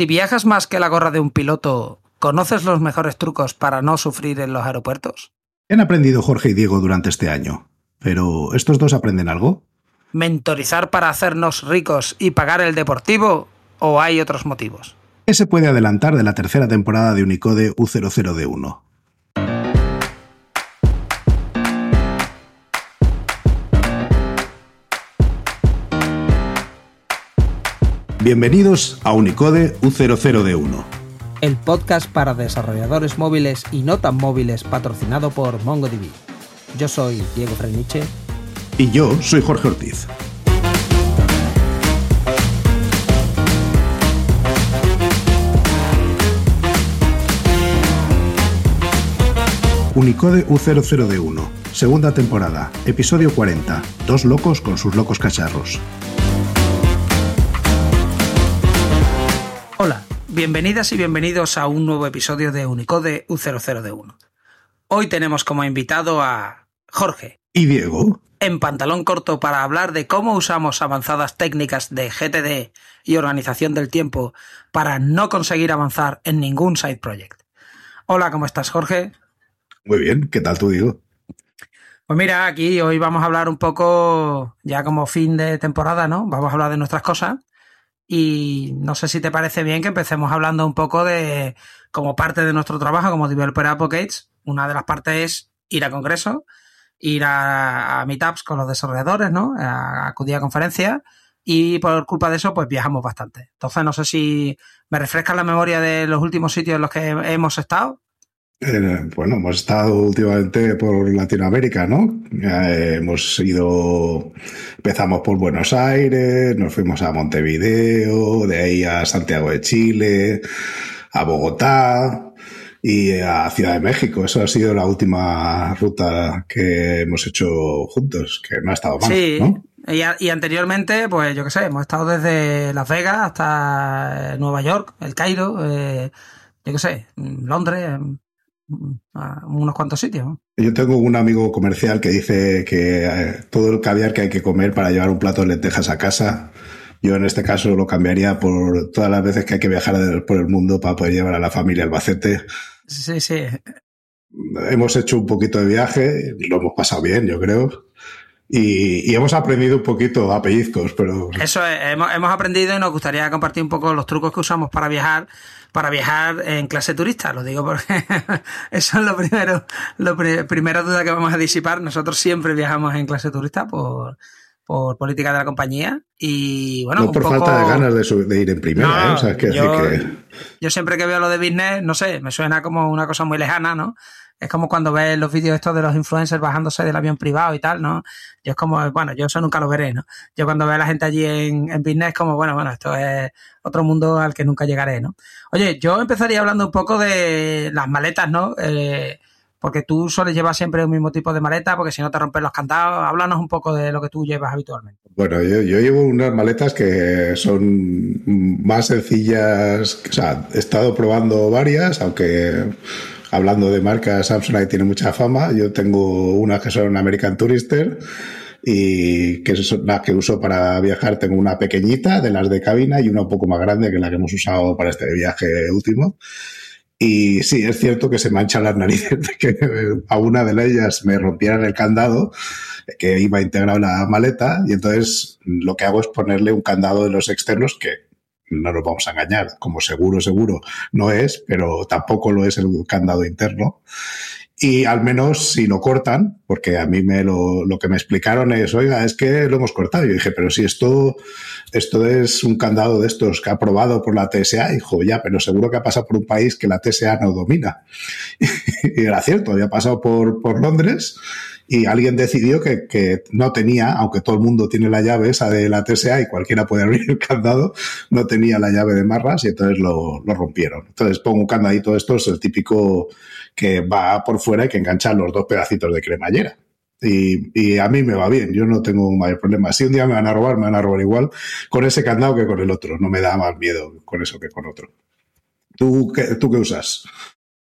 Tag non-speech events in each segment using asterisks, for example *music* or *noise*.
Si viajas más que la gorra de un piloto, ¿conoces los mejores trucos para no sufrir en los aeropuertos? ¿Qué han aprendido Jorge y Diego durante este año? Pero, ¿estos dos aprenden algo? ¿Mentorizar para hacernos ricos y pagar el deportivo? ¿O hay otros motivos? ¿Qué se puede adelantar de la tercera temporada de Unicode U00D1? Bienvenidos a Unicode U00D1. El podcast para desarrolladores móviles y no tan móviles patrocinado por MongoDB. Yo soy Diego Freniche. Y yo soy Jorge Ortiz. Unicode U00D1, segunda temporada, episodio 40, dos locos con sus locos cacharros. Hola, bienvenidas y bienvenidos a un nuevo episodio de Unicode U00D1. Hoy tenemos como invitado a Jorge. ¿Y Diego? En pantalón corto para hablar de cómo usamos avanzadas técnicas de GTD y organización del tiempo para no conseguir avanzar en ningún side project. Hola, ¿cómo estás, Jorge? Muy bien, ¿qué tal tú, Diego? Pues mira, aquí hoy vamos a hablar un poco, ya como fin de temporada, ¿no? Vamos a hablar de nuestras cosas. Y no sé si te parece bien que empecemos hablando un poco de, como parte de nuestro trabajo como Developer Advocates, una de las partes es ir a congresos, ir a, meetups con los desarrolladores, ¿no? A, acudir a conferencias y por culpa de eso pues viajamos bastante. Entonces no sé si me refresca la memoria de los últimos sitios en los que hemos estado. Eh, bueno, hemos estado últimamente por Latinoamérica, ¿no? Eh, hemos ido, empezamos por Buenos Aires, nos fuimos a Montevideo, de ahí a Santiago de Chile, a Bogotá y a Ciudad de México. Eso ha sido la última ruta que hemos hecho juntos, que no ha estado mal, sí. ¿no? Y, anteriormente, pues yo qué sé, hemos estado desde Las Vegas hasta Nueva York, El Cairo, eh, yo qué sé, Londres, a unos cuantos sitios. Yo tengo un amigo comercial que dice que eh, todo el caviar que hay que comer para llevar un plato de lentejas a casa, yo en este caso lo cambiaría por todas las veces que hay que viajar por el mundo para poder llevar a la familia Albacete. Sí, sí. Hemos hecho un poquito de viaje, lo hemos pasado bien, yo creo. Y, hemos aprendido un poquito a pellizcos, pero... Eso hemos, hemos, aprendido y nos gustaría compartir un poco los trucos que usamos para viajar, para viajar en clase turista, lo digo porque *laughs* eso es lo primero, lo primera duda que vamos a disipar. Nosotros siempre viajamos en clase turista por, por política de la compañía y bueno... No por falta de ganas de, ir en primera, ¿eh? O sea, que, yo, yo siempre que veo lo de business, no sé, me suena como una cosa muy lejana, ¿no? Es como cuando ves los vídeos estos de los influencers bajándose del avión privado y tal, ¿no? Yo es como, bueno, yo eso nunca lo veré, ¿no? Yo cuando veo a la gente allí en, en business, como, bueno, bueno, esto es otro mundo al que nunca llegaré, ¿no? Oye, yo empezaría hablando un poco de las maletas, ¿no? Eh, porque tú sueles llevar siempre el mismo tipo de maleta, porque si no te rompes los candados. Háblanos un poco de lo que tú llevas habitualmente. Bueno, yo, yo, llevo unas maletas que son más sencillas. O sea, he estado probando varias, aunque hablando de marcas, Samsonite tiene mucha fama. Yo tengo una que son American Tourister y que es la que uso para viajar. Tengo una pequeñita de las de cabina y una un poco más grande que la que hemos usado para este viaje último. Y sí, es cierto que se manchan las narices de que a una de ellas me rompieran el candado que iba integrado en la maleta y entonces lo que hago es ponerle un candado de los externos que no nos vamos a engañar, como seguro, seguro no es, pero tampoco lo es el candado interno. Y al menos si lo cortan, porque a mí me lo, lo que me explicaron es, oiga, es que lo hemos cortado. Yo dije, pero si esto, esto es un candado de estos que ha aprobado por la TSA, dijo, ya, pero seguro que ha pasado por un país que la TSA no domina. *laughs* y era cierto, había pasado por, por Londres y alguien decidió que, que, no tenía, aunque todo el mundo tiene la llave esa de la TSA y cualquiera puede abrir el candado, no tenía la llave de marras y entonces lo, lo rompieron. Entonces pongo un candadito de estos, el típico que va por fuera y que engancha los dos pedacitos de cremallera. Y, y, a mí me va bien, yo no tengo un mayor problema. Si un día me van a robar, me van a robar igual con ese candado que con el otro. No me da más miedo con eso que con otro. ¿Tú qué, tú qué usas?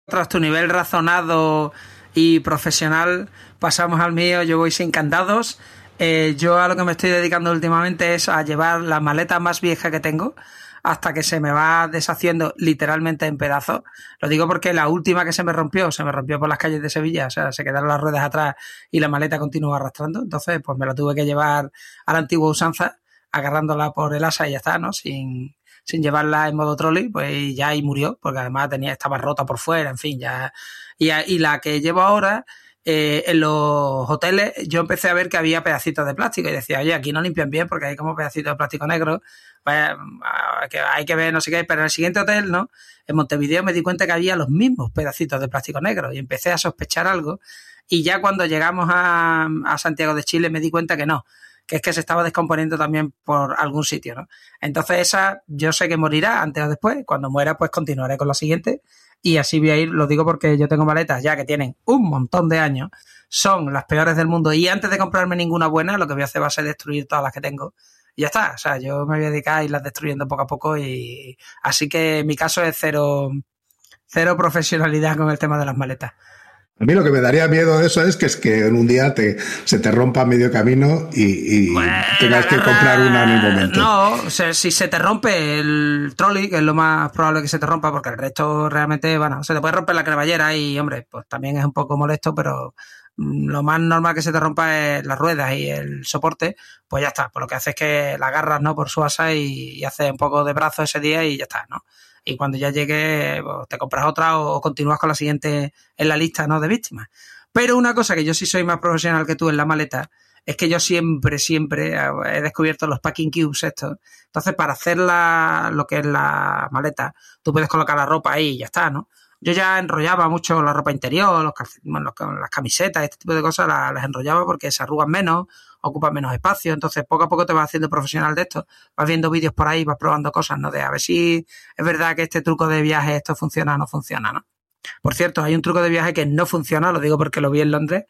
Tras tu nivel razonado y profesional, pasamos al mío, yo voy sin candados. Eh, yo a lo que me estoy dedicando últimamente es a llevar la maleta más vieja que tengo, hasta que se me va deshaciendo literalmente en pedazos. Lo digo porque la última que se me rompió, se me rompió por las calles de Sevilla, o sea, se quedaron las ruedas atrás y la maleta continuó arrastrando. Entonces, pues me la tuve que llevar a la antigua usanza, agarrándola por el asa y ya está, ¿no? Sin, sin llevarla en modo trolley, pues ya ahí murió, porque además tenía, estaba rota por fuera, en fin, ya. Y, la que llevo ahora, eh, en los hoteles yo empecé a ver que había pedacitos de plástico y decía, oye, aquí no limpian bien porque hay como pedacitos de plástico negro, que hay que ver no sé qué, pero en el siguiente hotel, ¿no? En Montevideo me di cuenta que había los mismos pedacitos de plástico negro y empecé a sospechar algo y ya cuando llegamos a, a Santiago de Chile me di cuenta que no, que es que se estaba descomponiendo también por algún sitio, ¿no? Entonces esa yo sé que morirá antes o después, cuando muera pues continuaré con la siguiente y así voy a ir, lo digo porque yo tengo maletas ya que tienen un montón de años, son las peores del mundo y antes de comprarme ninguna buena lo que voy a hacer va a ser destruir todas las que tengo y ya está, o sea, yo me voy a dedicar a irlas destruyendo poco a poco y así que mi caso es cero, cero profesionalidad con el tema de las maletas. A mí lo que me daría miedo de eso es que es que en un día te, se te rompa medio camino y, y tengas que comprar una en el momento. No, o sea, si se te rompe el trolley, que es lo más probable que se te rompa, porque el resto realmente, bueno, se te puede romper la cremallera y, hombre, pues también es un poco molesto, pero mm, lo más normal que se te rompa es las ruedas y el soporte, pues ya está. Pues lo que hace es que la agarras, ¿no? Por su asa y, y hace un poco de brazo ese día y ya está, ¿no? Y cuando ya llegue pues, te compras otra o, continúas con la siguiente en la lista ¿no? de víctimas. Pero una cosa que yo sí soy más profesional que tú en la maleta es que yo siempre, siempre he descubierto los packing cubes estos. Entonces, para hacer la, lo que es la maleta, tú puedes colocar la ropa ahí y ya está, ¿no? Yo ya enrollaba mucho la ropa interior, los, las camisetas, este tipo de cosas, las enrollaba porque se arrugan menos ocupa menos espacio. Entonces, poco a poco te vas haciendo profesional de esto. Vas viendo vídeos por ahí, vas probando cosas, ¿no? De a ver si es verdad que este truco de viaje, esto funciona o no funciona, ¿no? Por cierto, hay un truco de viaje que no funciona, lo digo porque lo vi en Londres,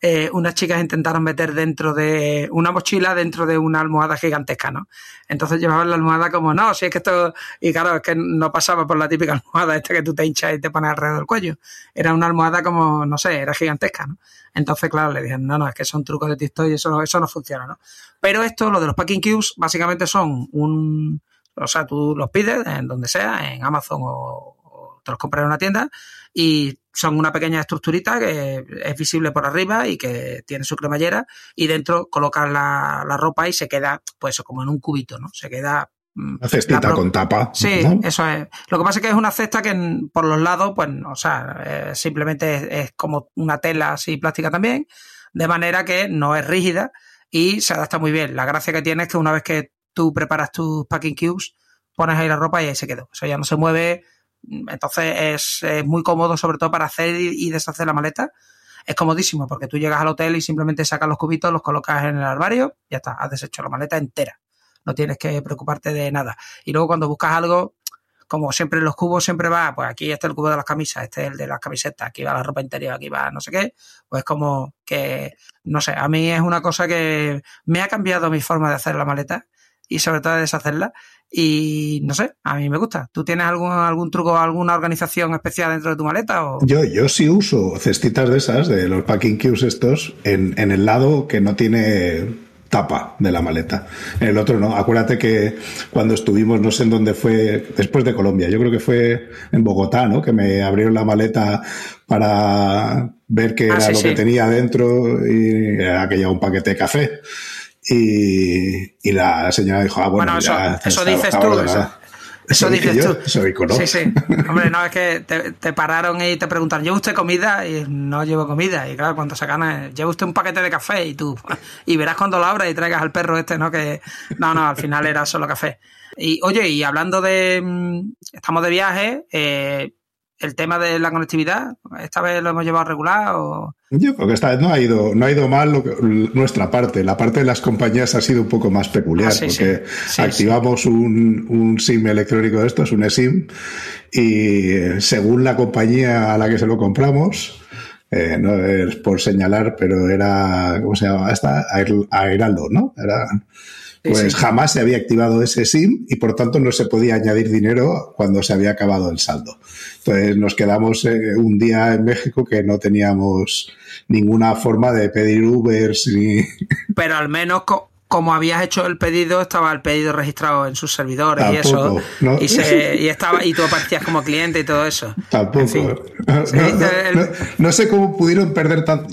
eh, unas chicas intentaron meter dentro de una mochila dentro de una almohada gigantesca, ¿no? Entonces llevaban la almohada como, no, si es que esto, y claro, es que no pasaba por la típica *laughs* almohada esta que tú te hinchas y te pones alrededor del cuello. Era una almohada como, no sé, era gigantesca, ¿no? Entonces, claro, le dije, no, no, es que son trucos de TikTok y eso no, eso no funciona, ¿no? Pero esto, lo de los packing cubes, básicamente son un, o sea, tú los pides en donde sea, en Amazon o, o te los compras en una tienda y son una pequeña estructurita que es visible por arriba y que tiene su cremallera y dentro colocan la, la ropa y se queda, pues como en un cubito, ¿no? Se queda mm, una cestita con tapa. Sí, ¿no? eso es. Lo que pasa es que es una cesta que por los lados, pues, o sea, eh, simplemente es, es, como una tela así plástica también, de manera que no es rígida y se adapta muy bien. La gracia que tiene es que una vez que tú preparas tus packing cubes, pones ahí la ropa y ahí se quedó. Eso ya no se mueve entonces es, muy cómodo, sobre todo para hacer y deshacer la maleta. Es comodísimo porque tú llegas al hotel y simplemente sacas los cubitos, los colocas en el armario, y ya está, has deshecho la maleta entera. No tienes que preocuparte de nada. Y luego cuando buscas algo, como siempre los cubos siempre va, pues aquí está el cubo de las camisas, este es el de las camisetas, aquí va la ropa interior, aquí va no sé qué, pues como que, no sé, a mí es una cosa que me ha cambiado mi forma de hacer la maleta y sobre todo de deshacerla y no sé, a mí me gusta. ¿Tú tienes algún, algún truco, alguna organización especial dentro de tu maleta? O? Yo, yo sí uso cestitas de esas, de los packing cubes estos, en, en el lado que no tiene tapa de la maleta. En el otro no. Acuérdate que cuando estuvimos, no sé en dónde fue, después de Colombia, yo creo que fue en Bogotá, ¿no? Que me abrieron la maleta para ver qué era ah, sí, lo sí. que tenía dentro y era que llevaba un paquete de café. Y, y, la señora dijo, ah, bueno, bueno eso, ya, eso dices tú. Eso, eso *laughs* dices yo, tú. Soy ¿no? Sí, sí. *laughs* Hombre, no, es que te, te, pararon y te preguntan, ¿lleva usted comida? Y no llevo comida. Y claro, cuando se gana, ¿lleva usted un paquete de café? Y tú, *laughs* y verás cuando lo abras y traigas al perro este, ¿no? Que, no, no, al final era solo café. Y oye, y hablando de, mm, estamos de viaje, eh, el tema de la conectividad, ¿esta vez lo hemos llevado regular o...? Yo creo que esta vez no ha ido, no ha ido mal lo que, nuestra parte. La parte de las compañías ha sido un poco más peculiar, ah, sí, porque sí. activamos. Un, un, SIM electrónico de estos, un eSIM, y según la compañía a la que se lo compramos, eh, no es por señalar, pero era, ¿cómo se llama? Esta, Airaldo, ¿no? Era pues sí, sí. jamás se había activado ese SIM y por tanto no se podía añadir dinero cuando se había acabado el saldo. Entonces nos quedamos eh, un día en México que no teníamos ninguna forma de pedir Ubers ni... *laughs* Pero al menos como habías hecho el pedido, estaba el pedido registrado en sus servidores y eso. *laughs* Y, estaba, y tú aparecías como cliente y todo eso. Tampoco. *laughs* no, sé cómo pudieron perder tanto.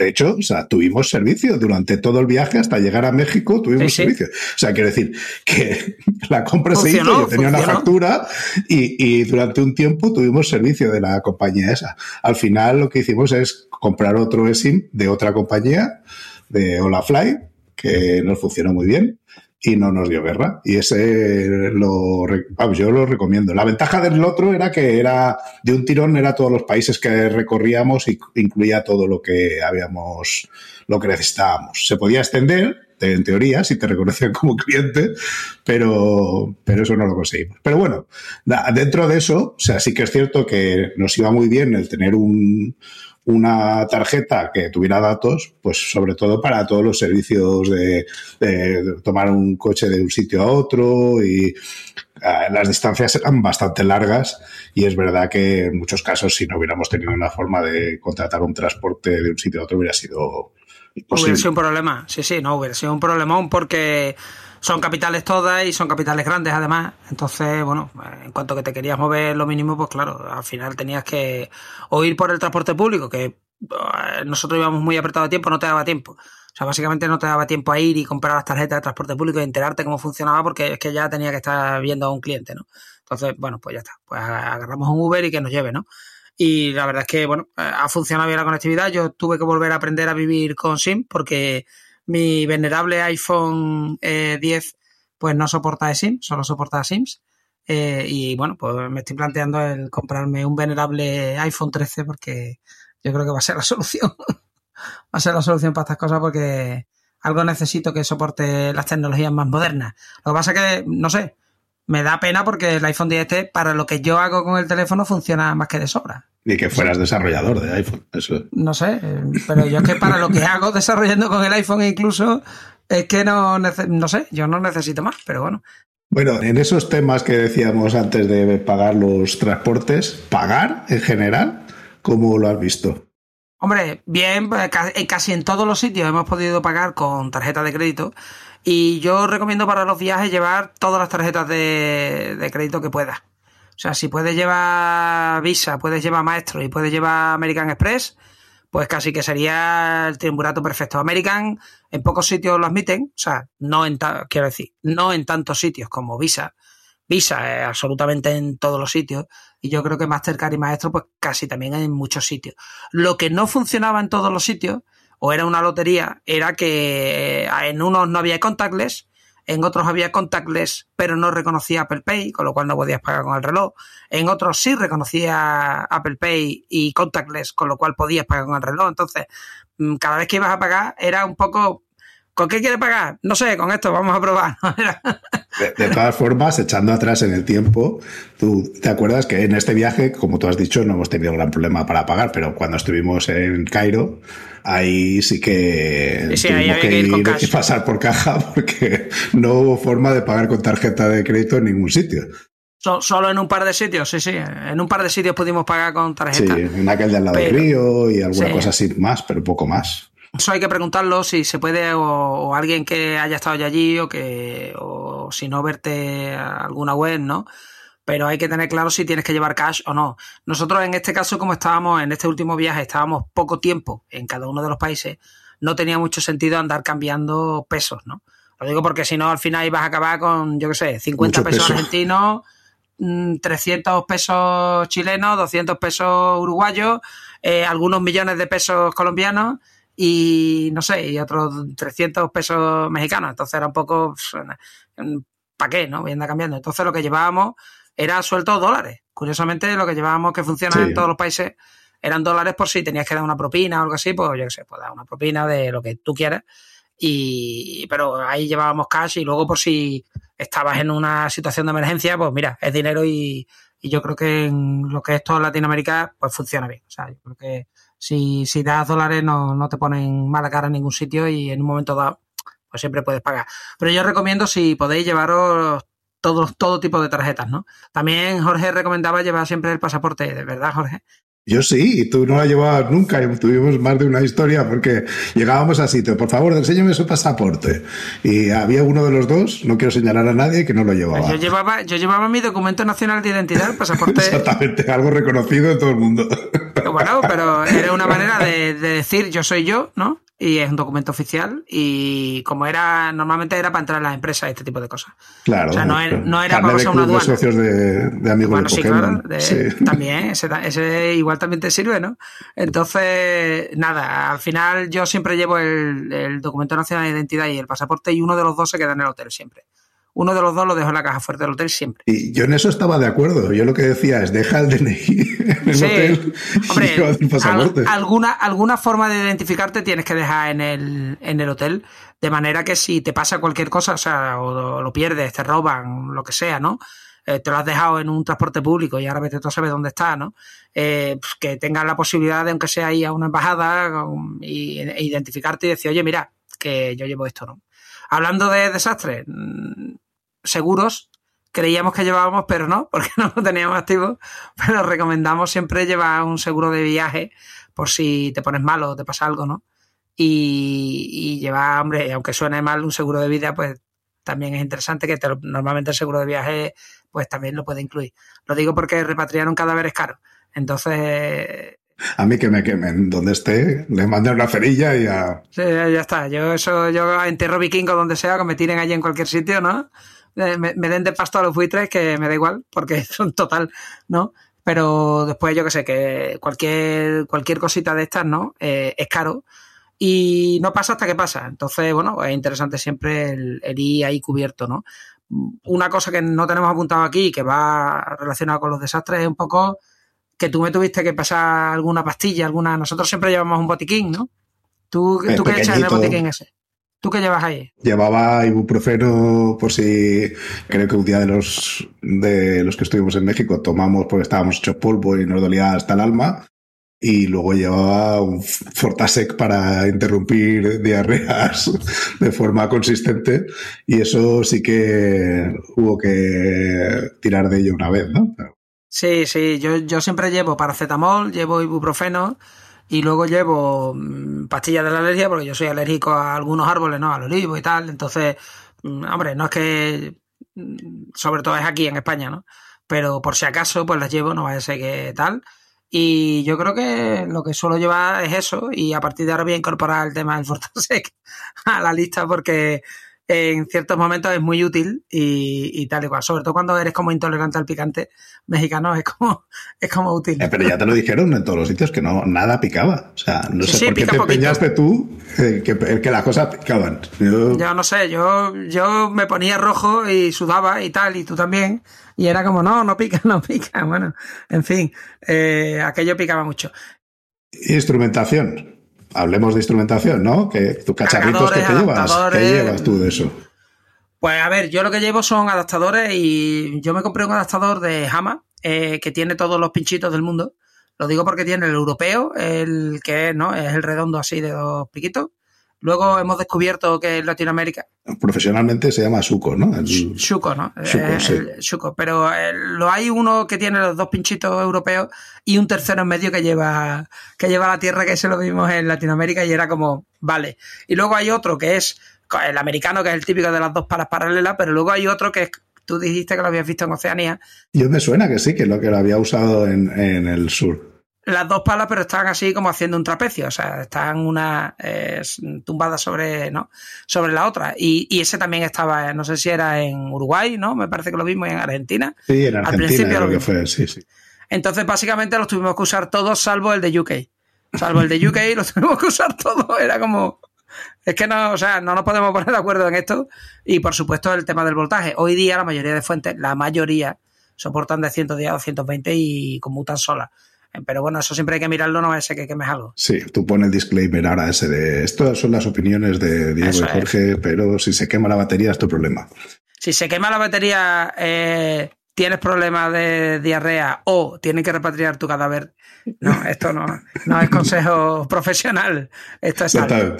De hecho, o sea, tuvimos servicio durante todo el viaje hasta llegar a México, tuvimos servicio. O sea, quiero decir que *laughs* la compra se hizo, yo tenía una factura y, y, durante un tiempo tuvimos servicio de la compañía esa. Al final lo que hicimos es comprar otro eSIM de otra compañía, de Olafly, que nos funcionó muy bien y no nos dio guerra. Y ese lo, yo lo recomiendo. La ventaja del otro era que era de un tirón, era todos los países que recorríamos y incluía todo lo que habíamos, lo que necesitábamos. Se podía extender, en teoría, si te reconocían como cliente, pero, pero eso no lo conseguimos. Pero bueno, dentro de eso, o sea, sí que es cierto que nos iba muy bien el tener un, una tarjeta que tuviera datos, pues sobre todo para todos los servicios de, tomar un coche de un sitio a otro y ah, las distancias eran bastante largas y es verdad que en muchos casos si no hubiéramos tenido una forma de contratar un transporte de un sitio a otro hubiera sido imposible. Hubiera sido un problema, sí, sí, no, hubiera sido un problemón porque son capitales todas y son capitales grandes además. Entonces, bueno, en cuanto que te querías mover lo mínimo, pues claro, al final tenías que o ir por el transporte público, que eh, nosotros íbamos muy apretado de tiempo, no te daba tiempo. O sea, básicamente no te daba tiempo a ir y comprar las tarjetas de transporte público y enterarte cómo funcionaba porque es que ya tenía que estar viendo a un cliente, ¿no? Entonces, bueno, pues ya está. Pues agarramos un Uber y que nos lleve, ¿no? Y la verdad es que, bueno, ha funcionado bien la conectividad. Yo tuve que volver a aprender a vivir con SIM porque mi venerable iPhone 10 eh, pues no soporta SIM, solo soporta SIMs. Eh, y bueno, pues me estoy planteando el comprarme un venerable iPhone 13 porque yo creo que va a ser la *laughs* solución. va a ser la solución para estas cosas porque algo necesito que soporte las tecnologías más modernas. Lo que pasa es que, no sé, me da pena porque el iPhone 10 para lo que yo hago con el teléfono funciona más que de sobra. Ni que fueras desarrollador de iPhone. Eso. No sé, pero yo es que para lo que hago desarrollando con el iPhone incluso es que no, no sé, yo no necesito más, pero bueno. Bueno, en esos temas que decíamos antes de pagar los transportes, pagar en general, ¿cómo lo has visto? Hombre, bien, pues, casi en todos los sitios hemos podido pagar con tarjeta de crédito y yo recomiendo para los viajes llevar todas las tarjetas de, de crédito que puedas. O sea, si puedes llevar Visa, puedes llevar Maestro y puedes llevar American Express, pues casi que sería el triunvirato perfecto. American en pocos sitios lo admiten, o sea, no en quiero decir, no en tantos sitios como Visa. Visa es absolutamente en todos los sitios y yo creo que Mastercard y Maestro pues casi también en muchos sitios. Lo que no funcionaba en todos los sitios o era una lotería era que en unos no había contactless en otros había contactless, pero no reconocía Apple Pay, con lo cual no podías pagar con el reloj. En otros sí reconocía Apple Pay y contactless, con lo cual podías pagar con el reloj. Entonces, mm, cada vez que ibas a pagar era un poco ¿Con qué quieres pagar? No sé, con esto vamos a probar. de, todas formas, echando atrás en el tiempo, tú te acuerdas que en este viaje, como tú has dicho, no hemos tenido gran problema para pagar, pero cuando estuvimos en Cairo, ahí sí que tuvimos que, ir, y pasar por caja *laughs* porque no hubo forma de pagar con tarjeta de crédito en ningún sitio. solo en un par de sitios, sí, sí. En un par de sitios pudimos pagar con tarjeta. Sí, en aquel de al lado del río y alguna cosa así más, pero poco más. Eso hay que preguntarlo si se puede o, alguien que haya estado ya allí o que o si no verte alguna web, ¿no? Pero hay que tener claro si tienes que llevar cash o no. Nosotros en este caso, como estábamos en este último viaje, estábamos poco tiempo en cada uno de los países, no tenía mucho sentido andar cambiando pesos, ¿no? Lo digo porque si no, al final ibas a acabar con, yo qué sé, 50 pesos argentinos, 300 mm, pesos chilenos, 200 pesos uruguayos, eh, algunos millones de pesos colombianos y no sé, y otros 300 pesos mexicanos. Entonces era un poco, pues, ¿para qué? ¿No? Voy a andar cambiando. Entonces lo que llevábamos era sueltos dólares. Curiosamente, lo que llevábamos que funciona en todos los países eran dólares por si tenías que dar una propina o algo así, pues yo qué sé, pues dar una propina de lo que tú quieras. Y, pero ahí llevábamos cash y luego por si estabas en una situación de emergencia, pues mira, es dinero y, y yo creo que en lo que es todo Latinoamérica, pues funciona bien. O sea, yo creo que si, si das dólares no, no te ponen mala cara en ningún sitio y en un momento dado pues siempre puedes pagar. Pero yo recomiendo si podéis llevaros todo, todo tipo de tarjetas, ¿no? También Jorge recomendaba llevar siempre el pasaporte, ¿de verdad, Jorge? Yo sí, y tú no la llevabas nunca. Tuvimos más de una historia porque llegábamos a sitio. Por favor, enséñame su pasaporte. Y había uno de los dos, no quiero señalar a nadie, que no lo llevaba. Yo llevaba, yo llevaba mi documento nacional de identidad, el pasaporte. *laughs* Exactamente, algo reconocido en todo el mundo. Bueno, pero era una manera de, de decir yo soy yo, ¿no? Y es un documento oficial y como era normalmente era para entrar en las empresas este tipo de cosas. Claro o sea no, era, no era para pasar una aduana de socios de, de amigos bueno, de sí, claro, de, sí. *laughs* también ese, ese, igual también te sirve no entonces nada al final yo siempre llevo el, el documento nacional de identidad y el pasaporte y uno de los dos se queda en el hotel siempre uno de los dos lo dejo en la caja fuerte del hotel siempre. Y yo en eso estaba de acuerdo. Yo lo que decía es deja el DNI *laughs* en el sí. hotel Hombre, y el pasaporte. Al, alguna, alguna forma de identificarte tienes que dejar en el, en el hotel, de manera que si te pasa cualquier cosa, o sea, o lo pierdes, te roban, lo que sea, ¿no? Eh, te lo has dejado en un transporte público y ahora vete tú a saber dónde está, ¿no? Eh, pues que tengas la posibilidad de, aunque sea ir a una embajada, con, y, e identificarte y decir, oye, mira, que yo llevo esto, ¿no? Hablando de desastres, seguros, creíamos que llevábamos, pero no, porque *laughs* no lo teníamos activo. Pero recomendamos siempre llevar un seguro de viaje por si te pones malo o te pasa algo, ¿no? Y, llevar, hombre, aunque suene mal, un seguro de vida, pues también es interesante que normalmente el seguro de viaje, pues también lo puede incluir. Lo digo porque repatriar un cadáver es caro. Entonces, a mí que me quemen donde esté, le manden una cerilla y ya. Sí, ya está. Yo eso, yo entierro vikingo donde sea, que me tiren allí en cualquier sitio, ¿no? Me, me, den de pasto a los buitres, que me da igual, porque *laughs* son total, ¿no? Pero después yo que sé, que cualquier, cualquier cosita de estas, ¿no? Eh, es caro. Y no pasa hasta que pasa. Entonces, bueno, es interesante siempre el, el ir ahí cubierto, ¿no? Una cosa que no tenemos apuntado aquí, que va relacionada con los desastres, es un poco que tú me tuviste que pasar alguna pastilla, alguna. Nosotros siempre llevamos un botiquín, ¿no? ¿Tú, ¿tú qué echas en el botiquín ese? ¿Tú qué llevas ahí? Llevaba ibuprofeno por si creo que un día de los de los que estuvimos en México tomamos porque estábamos hechos polvo y nos dolía hasta el alma. Y luego llevaba un Fortasec para interrumpir diarreas de forma consistente. Y eso sí que hubo que tirar de ello una vez, ¿no? Sí, sí, yo, yo siempre llevo paracetamol, llevo ibuprofeno y luego llevo pastillas de la alergia porque yo soy alérgico a algunos árboles, ¿no? Al olivo y tal. Entonces, hombre, no es que, sobre todo es aquí en España, ¿no? Pero por si acaso, pues las llevo, no va a ser que tal. Y yo creo que lo que suelo llevar es eso y a partir de ahora voy a incorporar el tema del Fortasec *laughs* a la lista porque en ciertos momentos es muy útil y, y, tal y cual. Sobre todo cuando eres como intolerante al picante mexicano, es como, *laughs* es como útil. Eh, pero ya te lo dijeron en todos los sitios que no, nada picaba. O sea, no Sí, sé sí, por qué te poquito. empeñaste tú eh, que, que las cosas picaban. Yo- Yo no sé, yo, yo me ponía rojo y sudaba y tal, y tú también. Y era como, no, no pica, *laughs* no pica. Bueno, en fin, eh, aquello picaba mucho. Instrumentación. Hablemos de instrumentación, ¿no? Que tus cacharritos que te llevas. ¿Qué llevas tú de eso? Pues a ver, yo lo que llevo son adaptadores y yo me compré un adaptador de Hama eh, que tiene todos los pinchitos del mundo. Lo digo porque tiene el europeo, el que es, ¿no? Es el redondo así de dos piquitos. Luego hemos descubierto que en Latinoamérica, Profesionalmente se llama suco, ¿no? El- Shuko, ¿no? Shuko, Eh, sí. el. Pero eh, lo hay uno que tiene los dos pinchitos europeos y un tercero en medio que lleva, que lleva la tierra, que ese lo vimos en Latinoamérica y era como, vale. Y luego hay otro que es el americano, que es el típico de las dos palas paralelas, pero luego hay otro que es, tú dijiste que lo habías visto en Oceanía, Yo me suena que sí, que lo que lo había usado en, en el sur. Las dos palas, pero están así como haciendo un trapecio, o sea, están una eh, tumbada sobre, ¿no? sobre la otra. Y, y ese también estaba, no sé si era en Uruguay, ¿no? Me parece que lo y en Argentina. Sí, en Al Argentina principio creo lo que fue, sí, sí. Entonces, básicamente los tuvimos que usar todos, salvo el de UK. Salvo el de UK, *laughs* los tuvimos que usar todos. Era como. Es que no, o sea, no nos podemos poner de acuerdo en esto. Y por supuesto, el tema del voltaje. Hoy día, la mayoría de fuentes, la mayoría, soportan de 110 a 220 y conmutan solas. Pero bueno, eso siempre hay que mirarlo, no va a ser que quemes algo. Sí, tú pones el disclaimer ahora ese de estas son las opiniones de Diego Eso y es. Jorge, pero si se quema la batería es tu problema. Si se quema la batería, eh, tienes problemas de diarrea o tienen que repatriar tu cadáver. No, esto no, no es consejo *laughs* profesional. Esto es algo.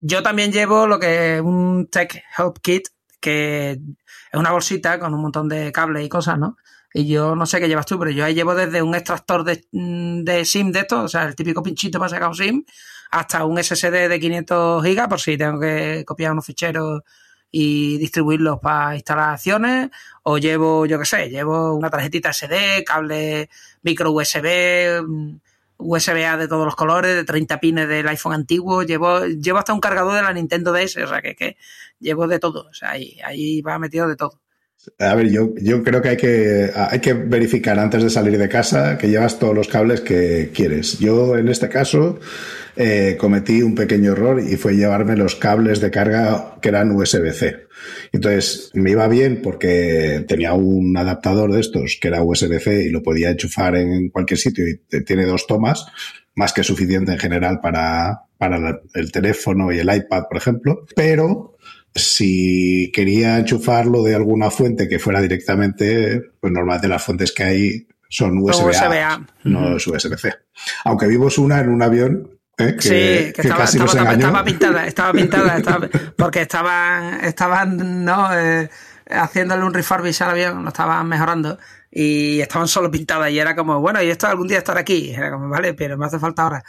Yo también llevo lo que es un Tech Help Kit, que es una bolsita con un montón de cables y cosas, ¿no? Y yo no sé qué llevas tú, pero yo ahí llevo desde un extractor de, mm, de SIM de esto, o sea, el típico pinchito para sacar un SIM, hasta un SSD de 500 gigas por si tengo que copiar unos ficheros y distribuirlos para instalaciones, o llevo, yo qué sé, llevo una tarjetita SD, cable micro USB, mm, USB-A de todos los colores, de 30 pines del iPhone antiguo, llevo, llevo hasta un cargador de la Nintendo DS, o sea que, que llevo de todo, o sea, ahí, ahí va metido de todo. A ver, yo, yo creo que hay, que hay que verificar antes de salir de casa que llevas todos los cables que quieres. Yo, en este caso, eh, cometí un pequeño error y fue llevarme los cables de carga que eran USB-C. Entonces, me iba bien porque tenía un adaptador de estos que era USB-C y lo podía enchufar en cualquier sitio y tiene dos tomas, más que suficiente en general para, para el teléfono y el iPad, por ejemplo. Pero si quería enchufarlo de alguna fuente que fuera directamente, pues normalmente las fuentes que hay son USB-A, no es USB-C. Aunque vimos una en un avión ¿eh? que, sí, que, estaba, casi estaba, estaba, pintada, estaba pintada, *laughs* porque estaban, estaban ¿no? Eh, haciéndole un refurbish al avión, lo estaban mejorando y estaban solo pintadas y era como, bueno, y esto algún día estará aquí, era como, vale, pero me hace falta ahora.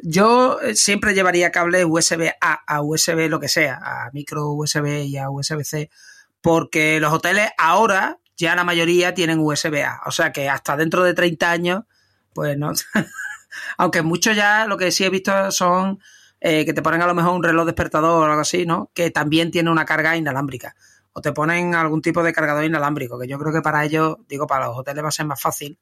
Yo eh, siempre llevaría cables USB A a USB lo que sea, a micro USB y a USB-C, porque los hoteles ahora ya la mayoría tienen USB A, o sea que hasta dentro de 30 años, pues no. *laughs* Aunque muchos ya lo que sí he visto son eh, que te ponen a lo mejor un reloj despertador o algo así, ¿no? Que también tiene una carga inalámbrica. O te ponen algún tipo de cargador inalámbrico, que yo creo que para ellos, digo, para los hoteles va a ser más fácil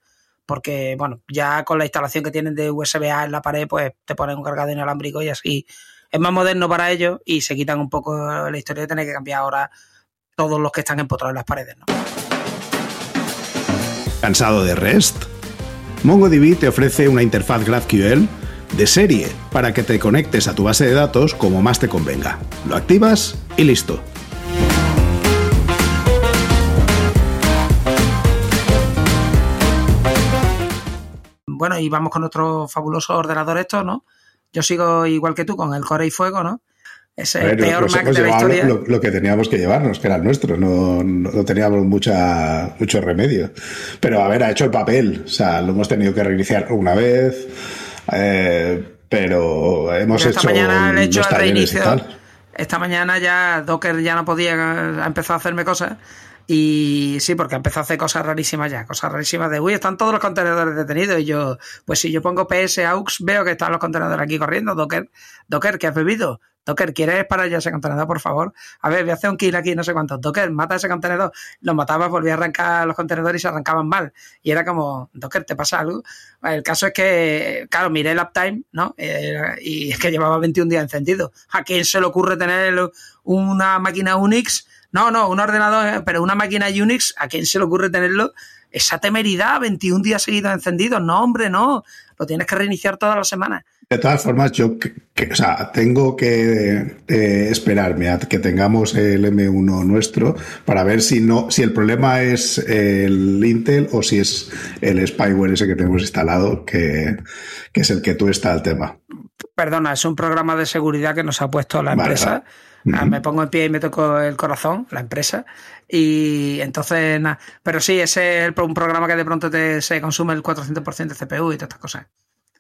porque, bueno, ya con la instalación que tienen de USB-A en la pared, pues te ponen un cargador inalámbrico y así es más moderno para ellos y se quitan un poco la historia de tener que cambiar ahora todos los que están empotrados en las paredes, ¿no? ¿Cansado de REST? MongoDB te ofrece una interfaz GraphQL de serie para que te conectes a tu base de datos como más te convenga. Lo activas y listo bueno, y vamos con nuestro fabuloso ordenador esto, ¿no? Yo sigo igual que tú con el Core y Fuego, ¿no? Es el peor Mac de la historia. Lo, que teníamos que llevarnos, que era el nuestro, no, no, teníamos mucha, mucho remedio. Pero a ver, ha hecho el papel, o sea, lo hemos tenido que reiniciar una vez, eh, pero hemos hecho, mañana hecho el reinicio. Esta mañana ya Docker ya no podía, ha empezado a hacerme cosas y sí, porque empezó a hacer cosas rarísimas ya, cosas rarísimas de, uy, están todos los contenedores detenidos. Y yo, pues si yo pongo PS AUX, veo que están los contenedores aquí corriendo. Docker, Docker, ¿qué has bebido? Docker, ¿quieres parar ya ese contenedor, por favor? A ver, voy a hacer un kill aquí, no sé cuánto. Docker, mata ese contenedor. Lo mataba, volvía a arrancar los contenedores y se arrancaban mal. Y era como, Docker, ¿te pasa algo? El caso es que, claro, miré el uptime, ¿no? Eh, y es que llevaba 21 días encendido. ¿A quién se le ocurre tener una máquina Unix? No, no, un ordenador, eh, pero una máquina Unix, ¿a quién se le ocurre tenerlo? Esa temeridad, 21 días seguidos encendidos. No, hombre, no. Lo tienes que reiniciar todas las semanas. De todas formas, yo o sea, tengo que eh, esperarme a que tengamos el M1 nuestro para ver si no, si el problema es el Intel o si es el spyware ese que tenemos instalado, que, es el que tú está al tema. Perdona, es un programa de seguridad que nos ha puesto la empresa. Ah, me pongo en pie y me toco el corazón, la empresa. Y entonces, nada. Pero sí, ese es un programa que de pronto te, se consume el 400% de CPU y todas estas cosas.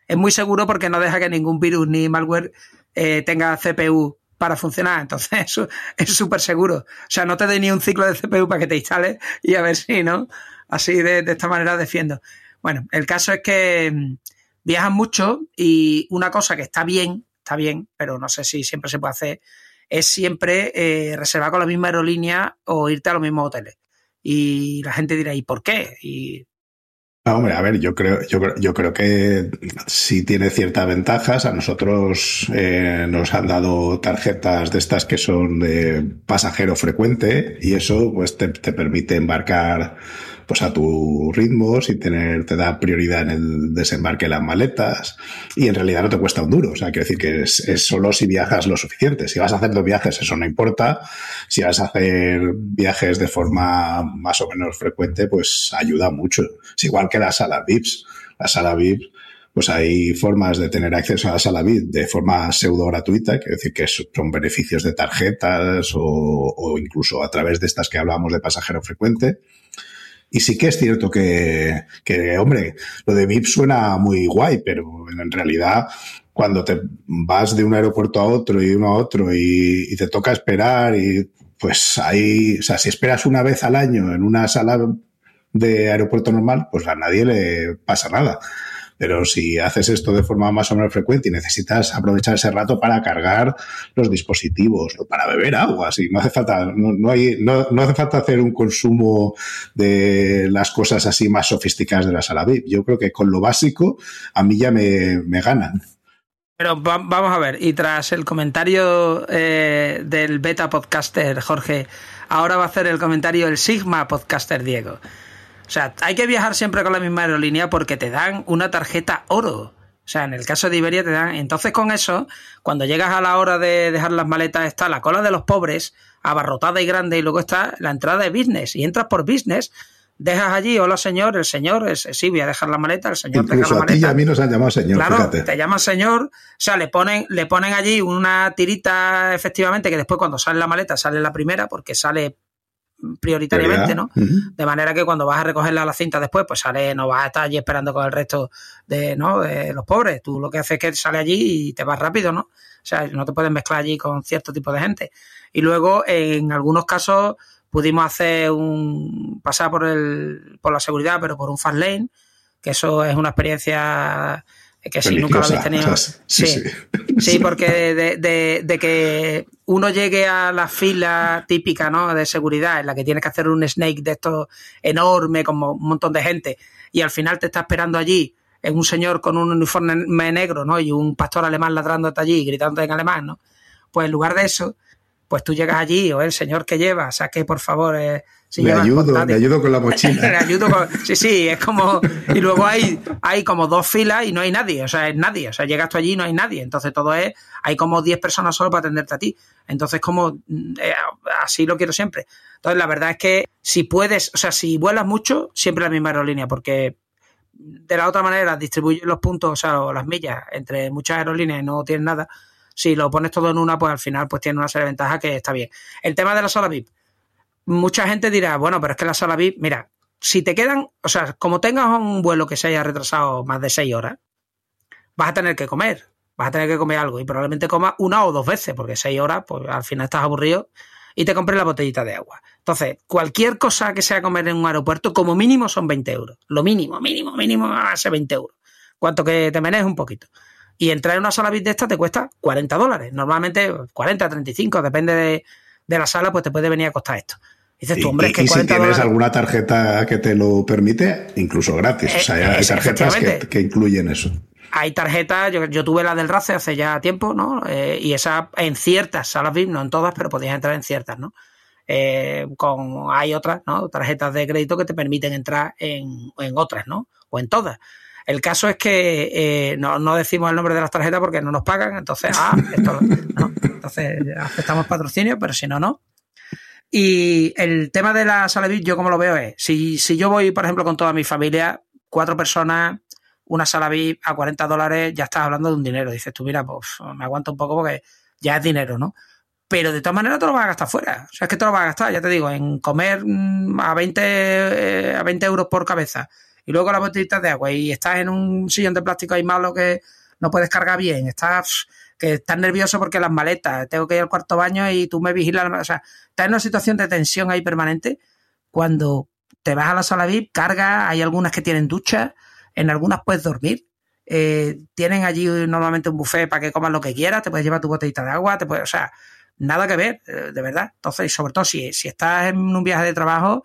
Es muy seguro porque no deja que ningún virus ni malware eh, tenga CPU para funcionar. Entonces, *laughs* eso es súper seguro. O sea, no te dé ni un ciclo de CPU para que te instales y a ver *laughs* si, ¿no? Así de, esta manera defiendo. Bueno, el caso es que mm, viajan mucho y una cosa que está bien, está bien, pero no sé si siempre se puede hacer, es siempre eh, reservar con la misma aerolínea o irte a los mismos hoteles. Y la gente dirá, ¿y por qué? Y hombre, a ver, yo creo, yo, yo creo que sí tiene ciertas ventajas. A nosotros eh, nos han dado tarjetas de estas que son de pasajero frecuente y eso pues te permite embarcar pues a tu ritmo, sin tener, te da prioridad en el desembarque de las maletas y en realidad no te cuesta un duro. O sea, quiero decir que es, solo si viajas lo suficiente. Si vas a hacer dos viajes, eso no importa. Si vas a hacer viajes de forma más o menos frecuente, pues ayuda mucho. Es igual que la sala VIPs. La sala VIPs pues hay formas de tener acceso a la sala VIP de forma pseudo gratuita, quiero decir que son beneficios de tarjetas o, o, incluso a través de estas que hablamos de pasajero frecuente Y sí que es cierto que, que, hombre, lo de VIP suena muy guay, pero en realidad cuando te vas de un aeropuerto a otro y uno a otro y, y te toca esperar y pues ahí, o sea, si esperas una vez al año en una sala de aeropuerto normal, pues a nadie le pasa nada. Pero si haces esto de forma más o menos frecuente y necesitas aprovechar ese rato para cargar los dispositivos o para beber agua, así no hace falta, no, hay, no, no, hace falta hacer un consumo de las cosas así más sofisticadas de la sala VIP. Yo creo que con lo básico a mí ya me, me ganan. Pero vamos a ver, y tras el comentario eh, del beta podcaster Jorge, ahora va a hacer el comentario el Sigma podcaster Diego. O sea, hay que viajar siempre con la misma aerolínea porque te dan una tarjeta oro. O sea, en el caso de Iberia te dan. Entonces, con eso, cuando llegas a la hora de dejar las maletas, está la cola de los pobres, abarrotada y grande, y luego está la entrada de business. Y entras por business, dejas allí, hola señor, el señor, es, sí, voy a dejar la maleta, el señor Incluso deja la a ti y a mí nos han llamado señor. Claro, fíjate. te llaman señor, o sea, le ponen, le ponen allí una tirita, efectivamente, que después cuando sale la maleta sale la primera, porque sale prioritariamente, ¿no? Uh -huh. De manera que cuando vas a recogerla a la cinta después, pues sale, no vas a estar allí esperando con el resto de, ¿no? de los pobres. Tú lo que haces es que sale allí y te vas rápido, ¿no? O sea, no te puedes mezclar allí con cierto tipo de gente. Y luego, en algunos casos, pudimos hacer un pasar por el por la seguridad, pero por un fast lane, que eso es una experiencia que si nunca lo habéis tenido. Sí, sí, sí. sí porque de, de, de, que uno llegue a la fila típica ¿no? de seguridad, en la que tienes que hacer un snake de esto enorme, como un montón de gente, y al final te está esperando allí un señor con un uniforme negro ¿no? y un pastor alemán ladrando allí y gritando en alemán, ¿no? Pues en lugar de eso, pues tú llegas allí o el señor que lleva, saque por favor. Eh, si le ayudo, le ayudo con la *laughs* mochila. le ayudo con, sí, sí, es como. Y luego hay, hay como dos filas y no hay nadie, o sea, es nadie. O sea, llegas tú allí y no hay nadie. Entonces todo es. Hay como 10 personas solo para atenderte a ti. Entonces, como. Eh, así lo quiero siempre. Entonces, la verdad es que si puedes, o sea, si vuelas mucho, siempre la misma aerolínea, porque de la otra manera distribuir los puntos, o sea, o las millas entre muchas aerolíneas y no tienes nada si lo pones todo en una, pues al final pues tiene una serie de ventajas que está bien. El tema de la sala VIP. Mucha gente dirá, bueno, pero es que la sala VIP, mira, si te quedan, o sea, como tengas un vuelo que se haya retrasado más de seis horas, vas a tener que comer, vas a tener que comer algo y probablemente comas una o dos veces, porque seis horas, pues al final estás aburrido y te compres la botellita de agua. Entonces, cualquier cosa que sea comer en un aeropuerto, como mínimo son 20 euros. Lo mínimo, mínimo, mínimo ser 20 euros. Cuanto que te menees un poquito. Y entrar en una sala VIP de esta te cuesta 40 dólares. Normalmente 40, 35, depende de, de la sala, pues te puede venir a costar esto. Y dices tú, hombre, y, es que y 40 si tienes dólares... alguna tarjeta que te lo permite, incluso gratis. Eh, o sea, hay es, tarjetas que, que, incluyen eso. Hay tarjetas, yo, yo, tuve la del RACE hace ya tiempo, ¿no? Eh, y esa en ciertas salas VIP, no en todas, pero podías entrar en ciertas, ¿no? Eh, con, hay otras, ¿no? Tarjetas de crédito que te permiten entrar en, en otras, ¿no? O en todas. El caso es que eh, no, no, decimos el nombre de las tarjetas porque no nos pagan, entonces, ah, esto, no. entonces aceptamos patrocinio, pero si no, no. Y el tema de la sala VIP, yo como lo veo es, si, si yo voy, por ejemplo, con toda mi familia, cuatro personas, una sala VIP a 40 dólares, ya estás hablando de un dinero. Dices tú, mira, pues me aguanto un poco porque ya es dinero, ¿no? Pero de todas maneras te lo vas a gastar fuera. O sea, es que te lo vas a gastar, ya te digo, en comer a 20, eh, a 20 euros por cabeza y luego las botellitas de agua y estás en un sillón de plástico ahí malo que no puedes cargar bien, estás que estás nervioso porque las maletas, tengo que ir al cuarto baño y tú me vigilas, o sea, estás en una situación de tensión ahí permanente cuando te vas a la sala VIP, carga, hay algunas que tienen ducha, en algunas puedes dormir, eh, tienen allí normalmente un buffet para que comas lo que quieras, te puedes llevar tu botellita de agua, te puedes, o sea, nada que ver, de verdad. Entonces, sobre todo si, si estás en un viaje de trabajo,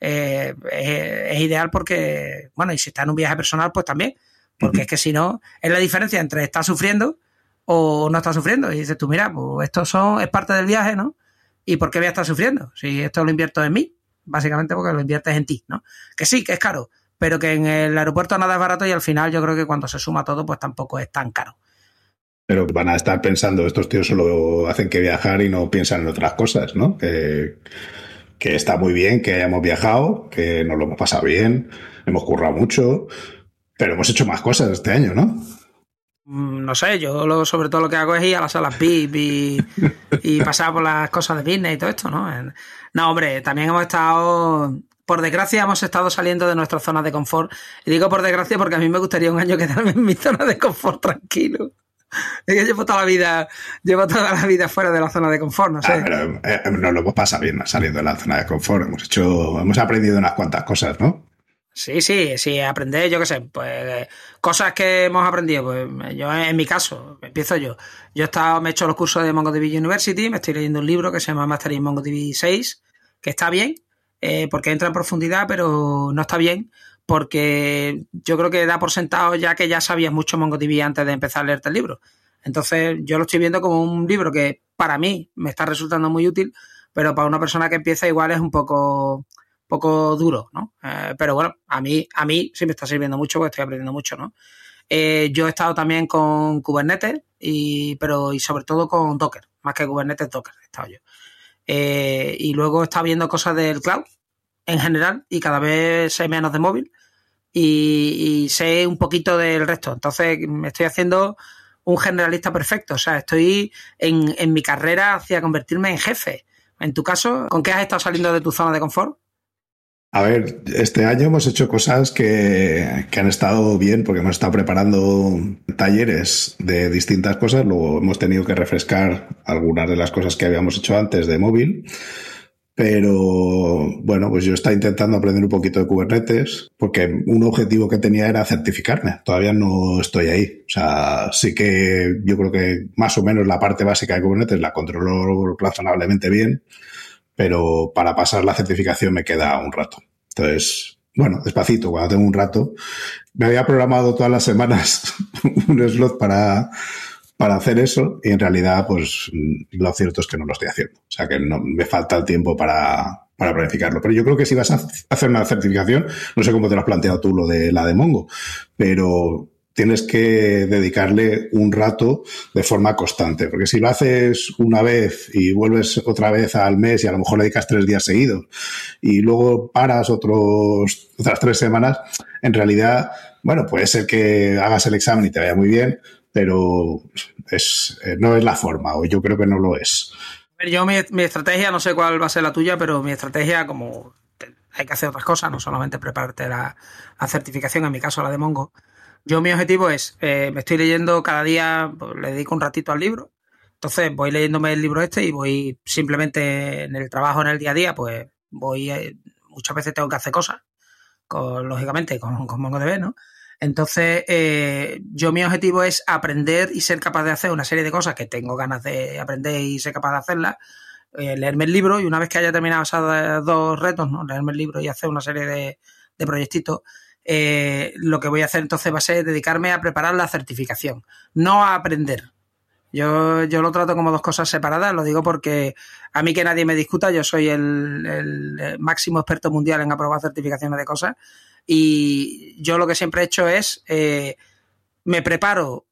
eh, es, es, ideal porque, bueno, y si está en un viaje personal, pues también, porque uh -huh. es que si no, es la diferencia entre estar sufriendo o no estar sufriendo. Y dices tú, mira, pues esto son, es parte del viaje, ¿no? ¿Y por qué voy a estar sufriendo? Si esto lo invierto en mí, básicamente porque lo inviertes en ti, ¿no? Que sí, que es caro, pero que en el aeropuerto nada es barato y al final yo creo que cuando se suma todo, pues tampoco es tan caro. Pero van a estar pensando, estos tíos solo hacen que viajar y no piensan en otras cosas, ¿no? Que que está muy bien que hayamos viajado, que nos lo hemos pasado bien, hemos currado mucho, pero hemos hecho más cosas este año, ¿no? No sé, yo lo, sobre todo lo que hago es ir a las salas VIP y, *laughs* y pasar por las cosas de business y todo esto, ¿no? No, hombre, también hemos estado por desgracia hemos estado saliendo de nuestra zona de confort. Y digo por desgracia porque a mí me gustaría un año quedarme en mi zona de confort tranquilo. *laughs* Es que llevo toda la vida, llevo toda la vida fuera de la zona de confort, no sé. Ah, pero, eh, nos lo hemos pasado bien saliendo de la zona de confort. Hemos hecho, hemos aprendido unas cuantas cosas, ¿no? Sí, sí, sí, aprender, yo qué sé, pues cosas que hemos aprendido, pues yo en mi caso, empiezo yo. Yo he estado, me he hecho los cursos de MongoDB University, me estoy leyendo un libro que se llama Master in MongoDB 6, que está bien, eh, porque entra en profundidad, pero no está bien, porque yo creo que da por sentado ya que ya sabías mucho MongoDB antes de empezar a leerte el libro. Entonces, yo lo estoy viendo como un libro que para mí me está resultando muy útil, pero para una persona que empieza igual es un poco poco duro, ¿no? Eh, pero bueno, a mí, a mí sí me está sirviendo mucho porque estoy aprendiendo mucho, ¿no? Eh, yo he estado también con Kubernetes, y, pero y sobre todo con Docker, más que Kubernetes, Docker he estado yo. Eh, y luego he estado viendo cosas del cloud en general y cada vez sé menos de móvil y, y sé un poquito del resto. Entonces me estoy haciendo un generalista perfecto, o sea, estoy en, en mi carrera hacia convertirme en jefe. En tu caso, ¿con qué has estado saliendo de tu zona de confort? A ver, este año hemos hecho cosas que, que, han estado bien porque hemos estado preparando talleres de distintas cosas, luego hemos tenido que refrescar algunas de las cosas que habíamos hecho antes de móvil. Pero bueno, pues yo estaba intentando aprender un poquito de Kubernetes porque un objetivo que tenía era certificarme. Todavía no estoy ahí. O sea, sí que yo creo que más o menos la parte básica de Kubernetes la controlo razonablemente bien pero para pasar la certificación me queda un rato. Entonces, bueno, despacito, cuando tengo un rato. Me había programado todas las semanas *laughs* un slot para, para hacer eso y en realidad, pues lo cierto es que no lo estoy haciendo. O sea que no, me falta el tiempo para, para planificarlo. Pero yo creo que si vas a hacer una certificación, no sé cómo te lo has planteado tú lo de la de Mongo, pero tienes que dedicarle un rato de forma constante, porque si lo haces una vez y vuelves otra vez al mes y a lo mejor le dedicas tres días seguidos y luego paras otros, otras tres semanas, en realidad, bueno, puede ser que hagas el examen y te vaya muy bien, pero es, eh, no es la forma, o yo creo que no lo es. Yo mi, estrategia, no sé cuál va a ser la tuya, pero mi estrategia como hay que hacer otras cosas, no solamente prepararte la certificación, en mi caso la de Mongo, yo mi objetivo es, eh, me estoy leyendo cada día, pues, le dedico un ratito al libro, entonces voy leyéndome el libro este y voy simplemente en el trabajo, en el día a día, pues voy, eh, muchas veces tengo que hacer cosas, con, lógicamente con, con MongoDB, ¿no? Entonces, eh, yo mi objetivo es aprender y ser capaz de hacer una serie de cosas que tengo ganas de aprender y ser capaz de hacerlas, eh, leerme el libro y una vez que haya terminado esos dos retos, ¿no? leerme el libro y hacer una serie de, de proyectitos, eh, lo que voy a hacer entonces va a ser dedicarme a preparar la certificación, no a aprender. Yo, yo lo trato como dos cosas separadas, lo digo porque a mí que nadie me discuta, yo soy el, el máximo experto mundial en aprobar certificaciones de cosas y yo lo que siempre he hecho es, eh, me preparo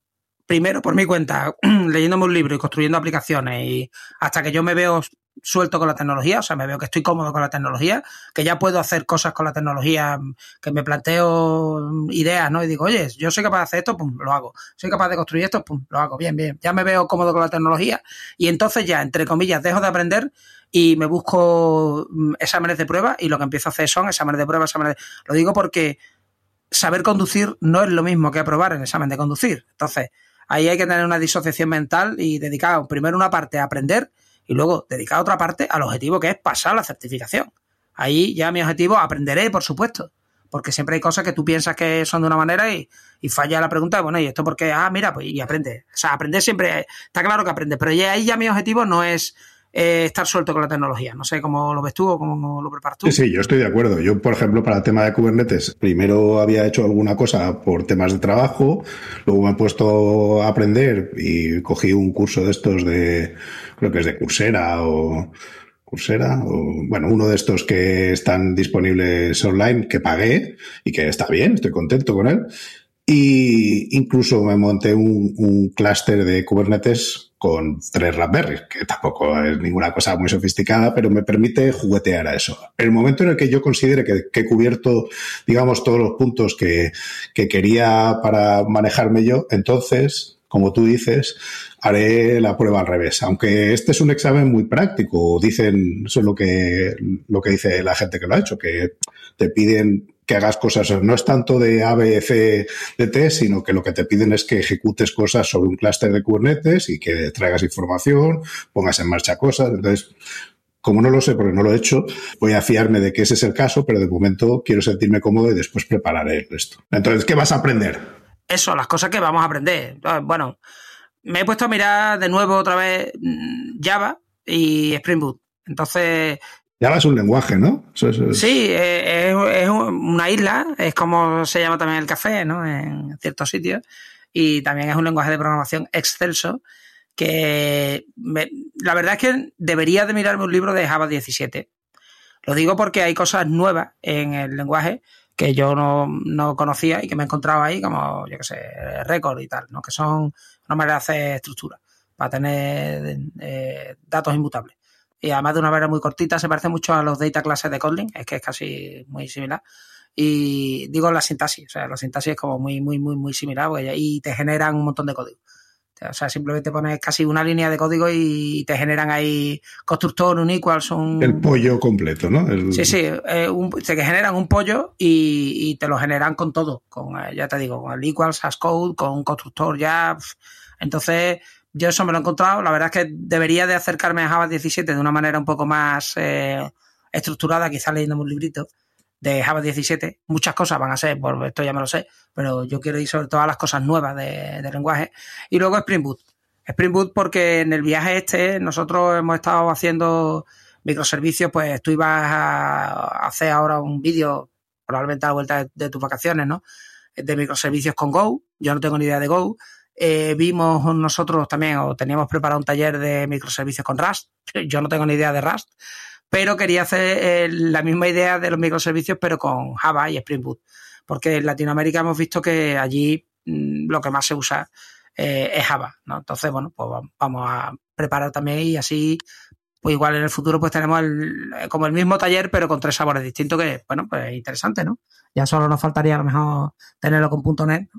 primero por mi cuenta, *clears throat* leyéndome un libro y construyendo aplicaciones y hasta que yo me veo suelto con la tecnología, o sea, me veo que estoy cómodo con la tecnología, que ya puedo hacer cosas con la tecnología, que me planteo ideas, ¿no? Y digo, oye, yo soy capaz de hacer esto, pum, lo hago. Soy capaz de construir esto, pum, lo hago. Bien, bien. Ya me veo cómodo con la tecnología y entonces ya, entre comillas, dejo de aprender y me busco mm, exámenes de prueba y lo que empiezo a hacer son exámenes de prueba, exámenes de... Lo digo porque saber conducir no es lo mismo que aprobar el examen de conducir. Entonces, ahí hay que tener una disociación mental y dedicar primero una parte a aprender y luego dedicar otra parte al objetivo que es pasar la certificación. Ahí ya mi objetivo aprenderé, por supuesto, porque siempre hay cosas que tú piensas que son de una manera y, y falla la pregunta, bueno, ¿y esto porque Ah, mira, pues y aprende. O sea, aprender siempre, está claro que aprende, pero ya ahí ya mi objetivo no es eh, estar suelto con la tecnología. No sé cómo lo ves tú o cómo lo preparas tú. Sí, sí, yo estoy de acuerdo. Yo, por ejemplo, para el tema de Kubernetes, primero había hecho alguna cosa por temas de trabajo, luego me he puesto a aprender y cogí un curso de estos de, creo que es de Coursera o Coursera, o bueno, uno de estos que están disponibles online que pagué y que está bien, estoy contento con él. Y incluso me monté un, un clúster de Kubernetes con tres Raspberry, que tampoco es ninguna cosa muy sofisticada, pero me permite juguetear a eso. El momento en el que yo considere que, que he cubierto, digamos, todos los puntos que, que quería para manejarme yo, entonces como tú dices, haré la prueba al revés. Aunque este es un examen muy práctico, dicen, eso es lo que, lo que dice la gente que lo ha hecho, que te piden que hagas cosas, no es tanto de A, B, C, de T, sino que lo que te piden es que ejecutes cosas sobre un clúster de Kubernetes y que traigas información, pongas en marcha cosas. Entonces, como no lo sé porque no lo he hecho, voy a fiarme de que ese es el caso, pero de momento quiero sentirme cómodo y después prepararé el resto. Entonces, ¿qué vas a aprender? Eso, las cosas que vamos a aprender. Ah, bueno, me he puesto a mirar de nuevo otra vez mm, Java y Spring Boot. Entonces. Java es un lenguaje, ¿no? Sí, eh, es, una isla, es como se llama también el café, ¿no? En ciertos sitios. Y también es un lenguaje de programación excelso que la verdad es que debería de mirarme un libro de Java 17. Lo digo porque hay cosas nuevas en el lenguaje que yo no, conocía y que me he encontrado ahí, como, yo qué sé, récord y tal, ¿no? Que son una manera de hacer estructura para tener eh, datos inmutables. Y además de una manera muy cortita, se parece mucho a los data classes de Kotlin, es que es casi muy similar. Y digo la sintaxis, o sea, la sintaxis es como muy, muy, muy, muy similar y te generan un montón de código. O sea, simplemente pones casi una línea de código y te generan ahí constructor, un equals, un... El pollo completo, ¿no? Sí, sí, eh, te generan un pollo y, te lo generan con todo, con, eh, ya te digo, con el equals, code, con un constructor ya. Entonces, yo eso me lo he encontrado. La verdad es que debería de acercarme a Java 17 de una manera un poco más eh, estructurada, quizás leyendo un librito de Java 17. Muchas cosas van a ser, por esto ya me lo sé, pero yo quiero ir sobre todas las cosas nuevas de, lenguaje. Y luego Spring Boot. Spring Boot porque en el viaje este nosotros hemos estado haciendo microservicios, pues tú ibas a hacer ahora un vídeo, probablemente a la vuelta de, tus vacaciones, ¿no? De microservicios con Go. Yo no tengo ni idea de Go. Eh, vimos nosotros también, o teníamos preparado un taller de microservicios con Rust. *laughs* Yo no tengo ni idea de Rust pero quería hacer eh, la misma idea de los microservicios, pero con Java y Spring Boot. Porque en Latinoamérica hemos visto que allí mm, lo que más se usa eh, es Java, ¿no? Entonces, bueno, pues vamos a preparar también y así, pues igual en el futuro pues tenemos eh, como el mismo taller, pero con tres sabores distintos, que, bueno, pues es interesante, ¿no? Ya solo nos faltaría a lo mejor tenerlo con .NET,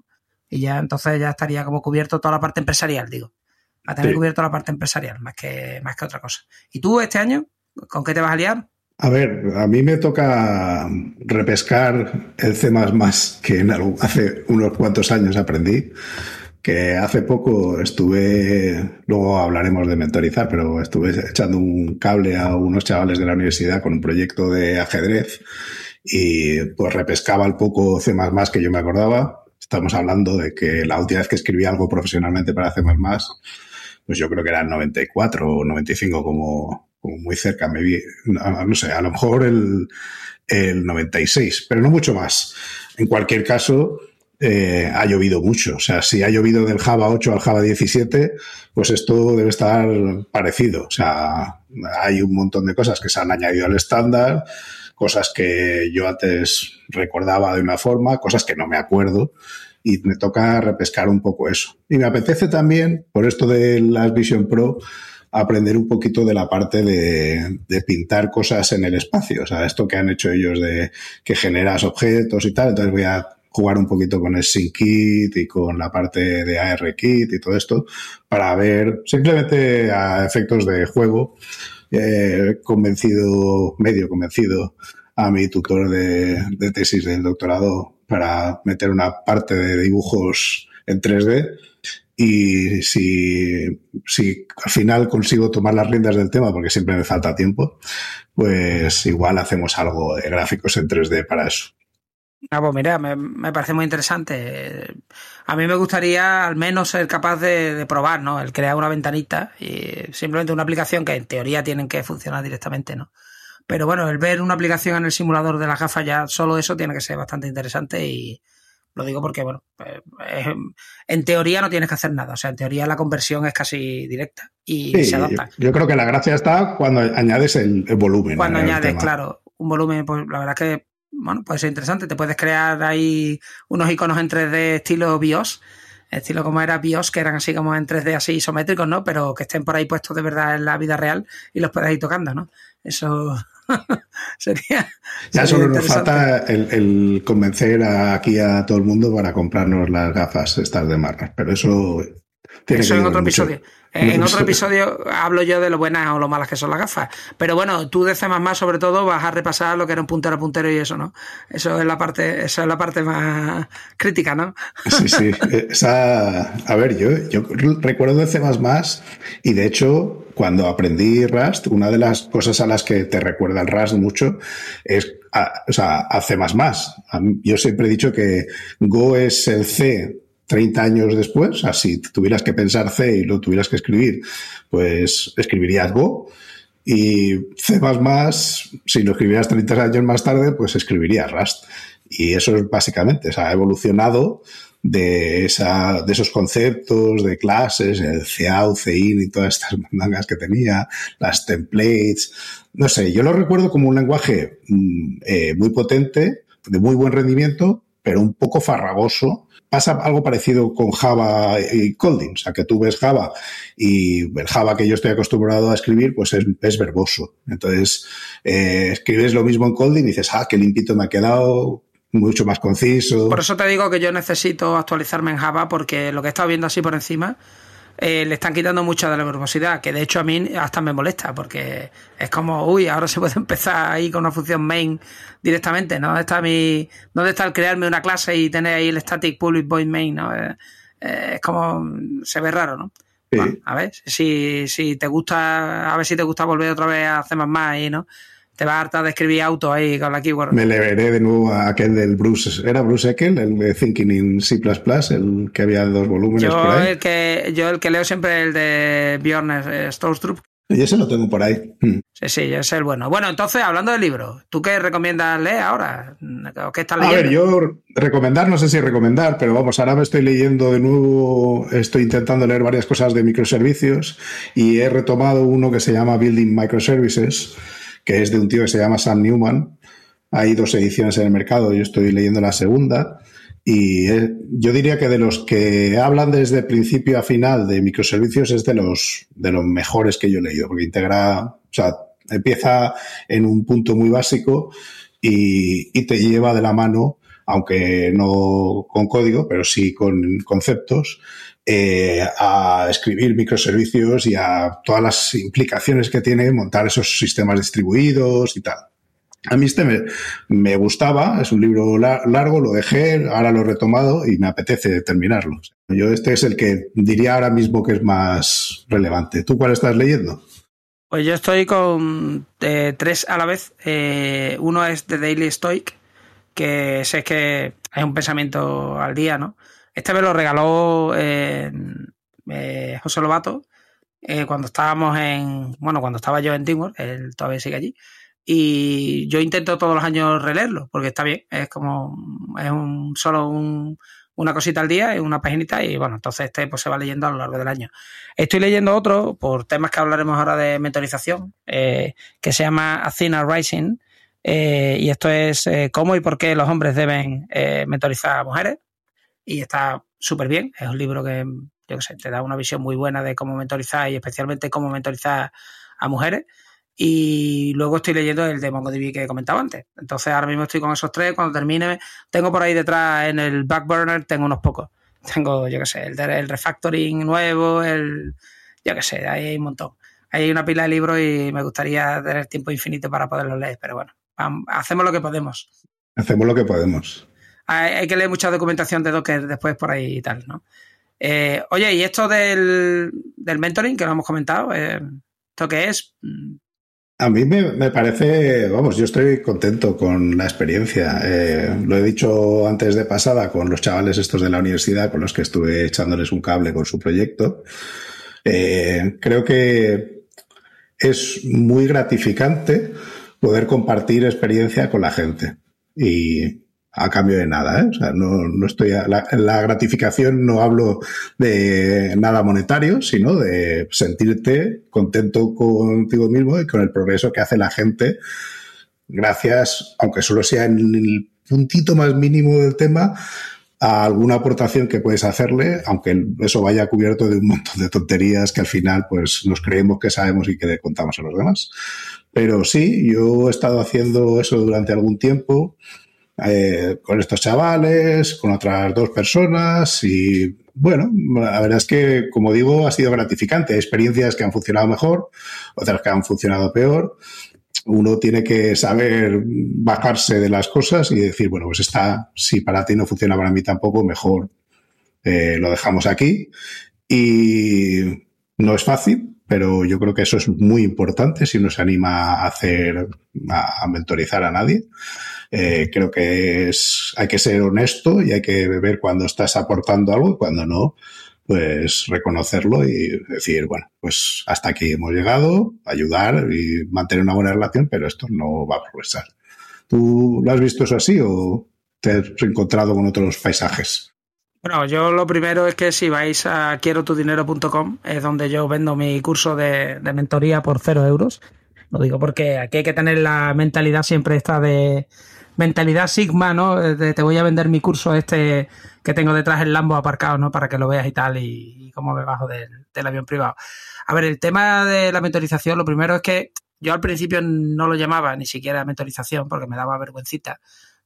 Y ya entonces ya estaría como cubierto toda la parte empresarial, digo. A tener cubierto la parte empresarial, más que, más que otra cosa. ¿Y tú este año? ¿Con qué te vas a liar? A ver, a mí me toca repescar el C que hace unos cuantos años aprendí, que hace poco estuve, luego hablaremos de mentorizar, pero estuve echando un cable a unos chavales de la universidad con un proyecto de ajedrez y pues repescaba el poco C que yo me acordaba. Estamos hablando de que la última vez que escribí algo profesionalmente para C++, pues yo creo que era el 94 o 95 como, como muy cerca, me vi, no, sé, a lo mejor el, el 96, pero no mucho más. En cualquier caso, eh, ha llovido mucho. O sea, si ha llovido del Java 8 al Java 17, pues esto debe estar parecido. O sea, hay un montón de cosas que se han añadido al estándar, cosas que yo antes recordaba de una forma, cosas que no me acuerdo. Y me toca repescar un poco eso. Y me apetece también, por esto de las Vision Pro, aprender un poquito de la parte de, pintar cosas en el espacio. O sea, esto que han hecho ellos de que generas objetos y tal. Entonces voy a jugar un poquito con el SyncKit y con la parte de ARKit y todo esto para ver simplemente a efectos de juego. He convencido, medio convencido a mi tutor de, de tesis del doctorado para meter una parte de dibujos en 3D y si, si al final consigo tomar las riendas del tema, porque siempre me falta tiempo, pues igual hacemos algo de gráficos en 3D para eso. Ah, pues mira, me, parece muy interesante. A mí me gustaría al menos ser capaz de, probar, ¿no? El crear una ventanita y simplemente una aplicación que en teoría tienen que funcionar directamente, ¿no? Pero bueno, el ver una aplicación en el simulador de la gafa ya solo eso tiene que ser bastante interesante y, lo digo porque, bueno, pues, en teoría no tienes que hacer nada. O sea, en teoría la conversión es casi directa y se adapta. Yo, creo que la gracia está cuando añades el, volumen. Cuando añades, claro, un volumen, pues la verdad que, bueno, puede ser interesante. Te puedes crear ahí unos iconos en 3D estilo BIOS estilo como era BIOS, que eran así como en 3D así isométricos, ¿no? Pero que estén por ahí puestos de verdad en la vida real y los puedas ir tocando, ¿no? Eso *laughs* sería. Ya solo nos falta el, convencer aquí a todo el mundo para comprarnos las gafas estas de marcas, pero eso Eso *laughs* en otro episodio. En otro episodio hablo yo de lo buenas o lo malas que son las gafas. Pero bueno, tú de C sobre todo vas a repasar lo que era un puntero a puntero y eso, ¿no? Eso es la parte, eso es la parte más crítica, ¿no? *laughs* Sí, sí. Esa, a ver, yo, yo recuerdo de C y de hecho, cuando aprendí Rust, una de las cosas a las que te recuerda el Rust mucho es a, o sea, a C. Yo siempre he dicho que Go es el C 30 años después, si tuvieras que pensar C y lo tuvieras que escribir, pues escribirías Go. Y C++, si lo escribieras 30 años más tarde, pues escribirías Rust. Y eso es básicamente, o sea, ha evolucionado de, esa, de esos conceptos de clases, el CAU, CIN y todas estas mandangas que tenía, las templates. No sé, yo lo recuerdo como un lenguaje mm, eh, muy potente, de muy buen rendimiento, pero un poco farragoso pasa algo parecido con Java y Kotlin. O sea, que tú ves Java y el Java que yo estoy acostumbrado a escribir, pues es, verboso. Entonces, eh, escribes lo mismo en Kotlin y dices, ah, qué limpito me ha quedado, mucho más conciso. Por eso te digo que yo necesito actualizarme en Java porque lo que he estado viendo así por encima eh, le están quitando mucha de la verbosidad, que de hecho a mí hasta me molesta, porque es como, uy, ahora se puede *laughs* empezar ahí con una función main directamente, ¿no? ¿Dónde está mi, dónde está el crearme una clase y tener ahí el static public void main, ¿no? Eh, eh, es como, se ve raro, ¿no? a ver, si, si te gusta, a ver si te gusta volver otra vez a hacer más más ahí, ¿no? Te va harta de escribir auto ahí con la keyword. Me le veré de nuevo a aquel del Bruce. ¿Era Bruce Eckel, el de Thinking in C, el que había dos volúmenes yo por ahí? El que, yo el que leo siempre el de Bjorn eh. Y ese lo tengo por ahí. Hmm. Sí, sí, ese es el bueno. Bueno, entonces, hablando del libro, ¿tú qué recomiendas leer ahora? qué estás leyendo? A ver, yo recomendar, no sé si recomendar, pero vamos, ahora me estoy leyendo de nuevo, estoy intentando leer varias cosas de microservicios y he retomado uno que se llama Building Microservices que es de un tío que se llama Sam Newman. Hay dos ediciones en el mercado, yo estoy leyendo la segunda. Y yo diría que de los que hablan desde principio a final de microservicios es de los, de los mejores que yo he leído, porque integra, o sea, empieza en un punto muy básico y, y te lleva de la mano, aunque no con código, pero sí con conceptos, eh, a escribir microservicios y a todas las implicaciones que tiene montar esos sistemas distribuidos y tal. A mí este me, gustaba, es un libro largo, lo dejé, ahora lo he retomado y me apetece terminarlo. Yo este es el que diría ahora mismo que es más relevante. ¿Tú cuál estás leyendo? Pues yo estoy con eh, tres a la vez. Eh, uno es The Daily Stoic, que sé que hay un pensamiento al día, ¿no? Este me lo regaló eh, eh, José Lobato eh, cuando estábamos en. Bueno, cuando estaba yo en Teamwork, él todavía sigue allí. Y yo intento todos los años releerlo, porque está bien, es como. Es un, solo una cosita al día, es una paginita, y bueno, entonces este pues se va leyendo a lo largo del año. Estoy leyendo otro, por temas que hablaremos ahora de mentorización, que se llama Athena Rising. y esto es cómo y por qué los hombres deben mentorizar a mujeres y está súper bien. Es un libro que, yo qué sé, te da una visión muy buena de cómo mentorizar y especialmente cómo mentorizar a mujeres. Y luego estoy leyendo el de MongoDB que he comentado antes. Entonces ahora mismo estoy con esos tres. Cuando termine, tengo por ahí detrás en el backburner, tengo unos pocos. *laughs* Tengo, yo qué sé, el, el refactoring nuevo, el, yo qué sé, ahí hay un montón. hay una pila de libros y me gustaría tener tiempo infinito para poderlos leer, pero bueno, hacemos lo que podemos. Hacemos lo que podemos hay, que leer mucha documentación de Docker después por ahí y tal, ¿no? Eh, oye, y esto del, mentoring que lo hemos comentado, eh, ¿esto qué es? A mí me, parece, vamos, yo estoy contento con la experiencia. Eh, lo he dicho antes de pasada con los chavales estos de la universidad con los que estuve echándoles un cable con su proyecto. creo que es muy gratificante poder compartir experiencia con la gente. Y, a cambio de nada. ¿eh? O sea, no, no estoy la, la, gratificación no hablo de nada monetario, sino de sentirte contento contigo mismo y con el progreso que hace la gente. Gracias, aunque solo sea en el puntito más mínimo del tema, a alguna aportación que puedes hacerle, aunque eso vaya cubierto de un montón de tonterías que al final pues nos creemos que sabemos y que le contamos a los demás. Pero sí, yo he estado haciendo eso durante algún tiempo. Eh, con estos chavales, con otras dos personas y bueno, la verdad es que, como digo, ha sido gratificante. Experiencias que han funcionado mejor, otras que han funcionado peor. Uno tiene que saber bajarse de las cosas y decir, bueno, pues está, si para ti no funciona, para mí tampoco, mejor eh, lo dejamos aquí. Y no es fácil, pero yo creo que eso es muy importante si uno se anima a hacer, a, mentorizar a nadie. Eh, creo que es, hay que ser honesto y hay que ver cuando estás aportando algo y cuando no, pues reconocerlo y decir, bueno, pues hasta aquí hemos llegado, ayudar y mantener una buena relación, pero esto no va a progresar. ¿Tú lo has visto eso así o te has encontrado con otros paisajes? Bueno, yo lo primero es que si vais a quiero dinero.com es donde yo vendo mi curso de, de mentoría por cero euros. Lo digo porque aquí hay que tener la mentalidad siempre esta de mentalidad Sigma, ¿no? te voy a vender mi curso este que tengo detrás el Lambo aparcado, ¿no? Para que lo veas y tal, y, cómo me bajo del, avión privado. A ver, el tema de la mentorización, lo primero es que yo al principio no lo llamaba ni siquiera mentorización porque me daba vergüencita.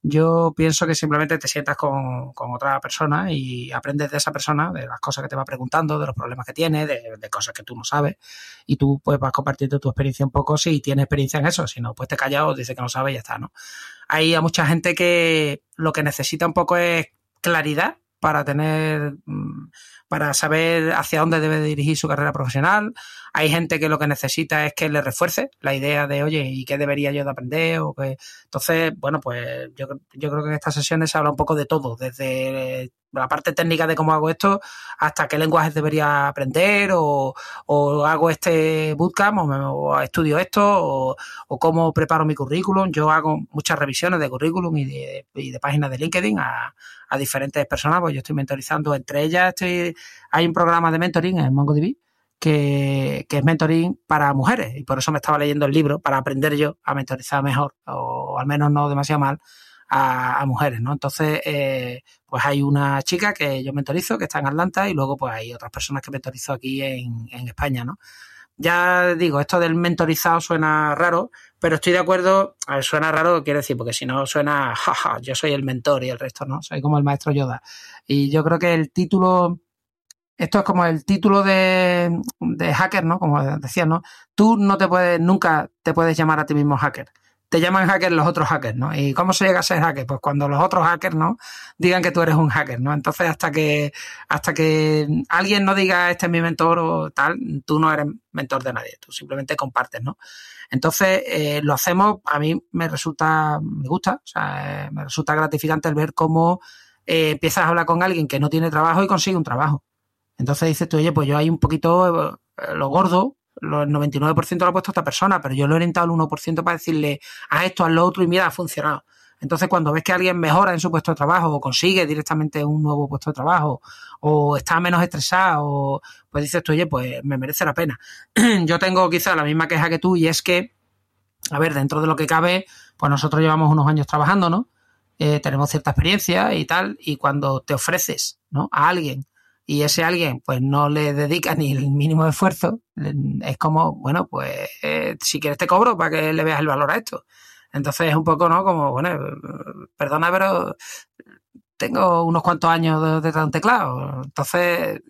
Yo pienso que simplemente te sientas con, otra persona y aprendes de esa persona, de las cosas que te va preguntando, de los problemas que tiene, de, cosas que tú no sabes. Y tú pues vas compartiendo tu experiencia un poco si tienes experiencia en eso. Si no, pues te callas o dices que no sabes y ya está, ¿no? hay mucha gente que lo que necesita un poco es claridad para tener, mm, para saber hacia dónde debe dirigir su carrera profesional. Hay gente que lo que necesita es que le refuerce la idea de, oye, ¿y qué debería yo de aprender? O que... Entonces, bueno, pues yo, yo creo que en estas sesiones se habla un poco de todo, desde la parte técnica de cómo hago esto hasta qué lenguajes debería aprender o, hago este bootcamp o, estudio esto o, cómo preparo mi currículum. Yo hago muchas revisiones de currículum y de, de páginas de LinkedIn a, diferentes personas, pues yo estoy mentorizando. Entre ellas estoy, hay un programa de mentoring en MongoDB que, es mentoring para mujeres y por eso me estaba leyendo el libro para aprender yo a mentorizar mejor o al menos no demasiado mal a, mujeres, ¿no? Entonces, eh, pues hay una chica que yo mentorizo, que está en Atlanta, y luego pues hay otras personas que mentorizo aquí en, España, ¿no? Ya digo, esto del mentorizado suena raro, pero estoy de acuerdo, suena raro, quiero decir, porque si no suena, jaja, yo soy el mentor y el resto no, soy como el maestro Yoda. Y yo creo que el título, esto es como el título de, de hacker, ¿no? Como decía, ¿no? Tú no te puedes, nunca te puedes llamar a ti mismo hacker te llaman hacker los otros hackers, ¿no? ¿Y cómo se llega a ser hacker? Pues cuando los otros hackers, ¿no? Digan que tú eres un hacker, ¿no? Entonces, hasta que, hasta que alguien no diga este es mi mentor o tal, tú no eres mentor de nadie, tú simplemente compartes, ¿no? Entonces, eh, lo hacemos, a mí me resulta, me gusta, o sea, eh, me resulta gratificante el ver cómo eh, empiezas a hablar con alguien que no tiene trabajo y consigue un trabajo. Entonces dices tú, oye, pues yo hay un poquito lo gordo, el 99% lo ha puesto esta persona, pero yo lo he orientado al 1% para decirle, a esto, a lo otro y mira, ha funcionado. Entonces, cuando ves que alguien mejora en su puesto de trabajo o consigue directamente un nuevo puesto de trabajo o está menos estresado, pues dices tú, oye, pues me merece la pena. *clears throat* yo tengo quizá la misma queja que tú y es que, a ver, dentro de lo que cabe, pues nosotros llevamos unos años trabajando, ¿no? Eh, tenemos cierta experiencia y tal, y cuando te ofreces, ¿no? A alguien y ese alguien pues no le dedica ni el mínimo esfuerzo, es como, bueno, pues eh, si quieres te cobro para que le veas el valor a esto. Entonces es un poco, ¿no? Como, bueno, perdona, pero tengo unos cuantos años de, de un teclado. Entonces,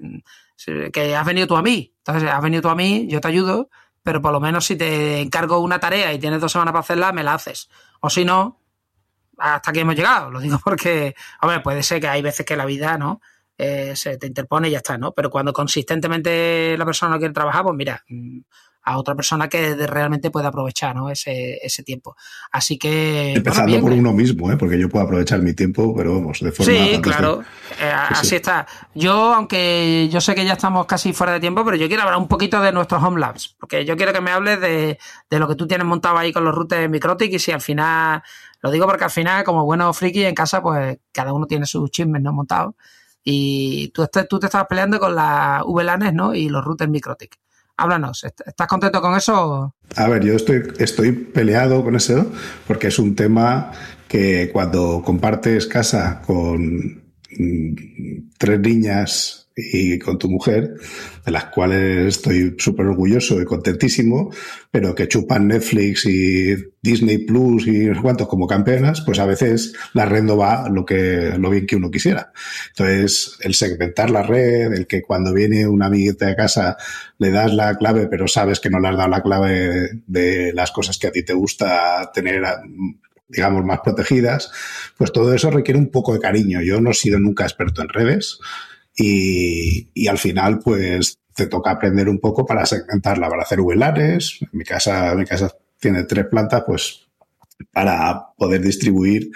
que has venido tú a mí. Entonces, has venido tú a mí, yo te ayudo, pero por lo menos si te encargo una tarea y tienes dos semanas para hacerla, me la haces. O si no, hasta aquí hemos llegado. Lo digo porque, hombre, puede ser que hay veces que la vida, ¿no? Eh, se te interpone y ya está, ¿no? Pero cuando consistentemente la persona no quiere trabajar, pues mira, mm, a otra persona que realmente pueda aprovechar ¿no? ese, ese tiempo. Así que... Empezando por uno mismo, ¿eh? porque yo puedo aprovechar mi tiempo, pero vamos, de forma... Sí, claro, eh, así está. Yo, aunque yo sé que ya estamos casi fuera de tiempo, pero yo quiero hablar un poquito de nuestros home labs, porque yo quiero que me hables de, de lo que tú tienes montado ahí con los routers Microtik y si al final... Lo digo porque al final, como bueno friki en casa, pues cada uno tiene sus chismes no montados. Y tú, tú te estabas peleando con las VLANs, ¿no? Y los routers Microtik. Háblanos, ¿estás contento con eso? A ver, yo estoy, estoy peleado con eso porque es un tema que cuando compartes casa con mm, tres niñas y con tu mujer, de las cuales estoy súper orgulloso y contentísimo, pero que chupan Netflix y Disney Plus y no sé cuántos como campeonas, pues a veces la red no va lo que, lo bien que uno quisiera. Entonces, el segmentar la red, el que cuando viene una amiguita de casa le das la clave, pero sabes que no le has dado la clave de las cosas que a ti te gusta tener digamos, más protegidas, pues todo eso requiere un poco de cariño. Yo no he sido nunca experto en redes, y, y al final, pues te toca aprender un poco para segmentarla, para hacer VLANs. En mi casa, mi casa tiene tres plantas, pues para poder distribuir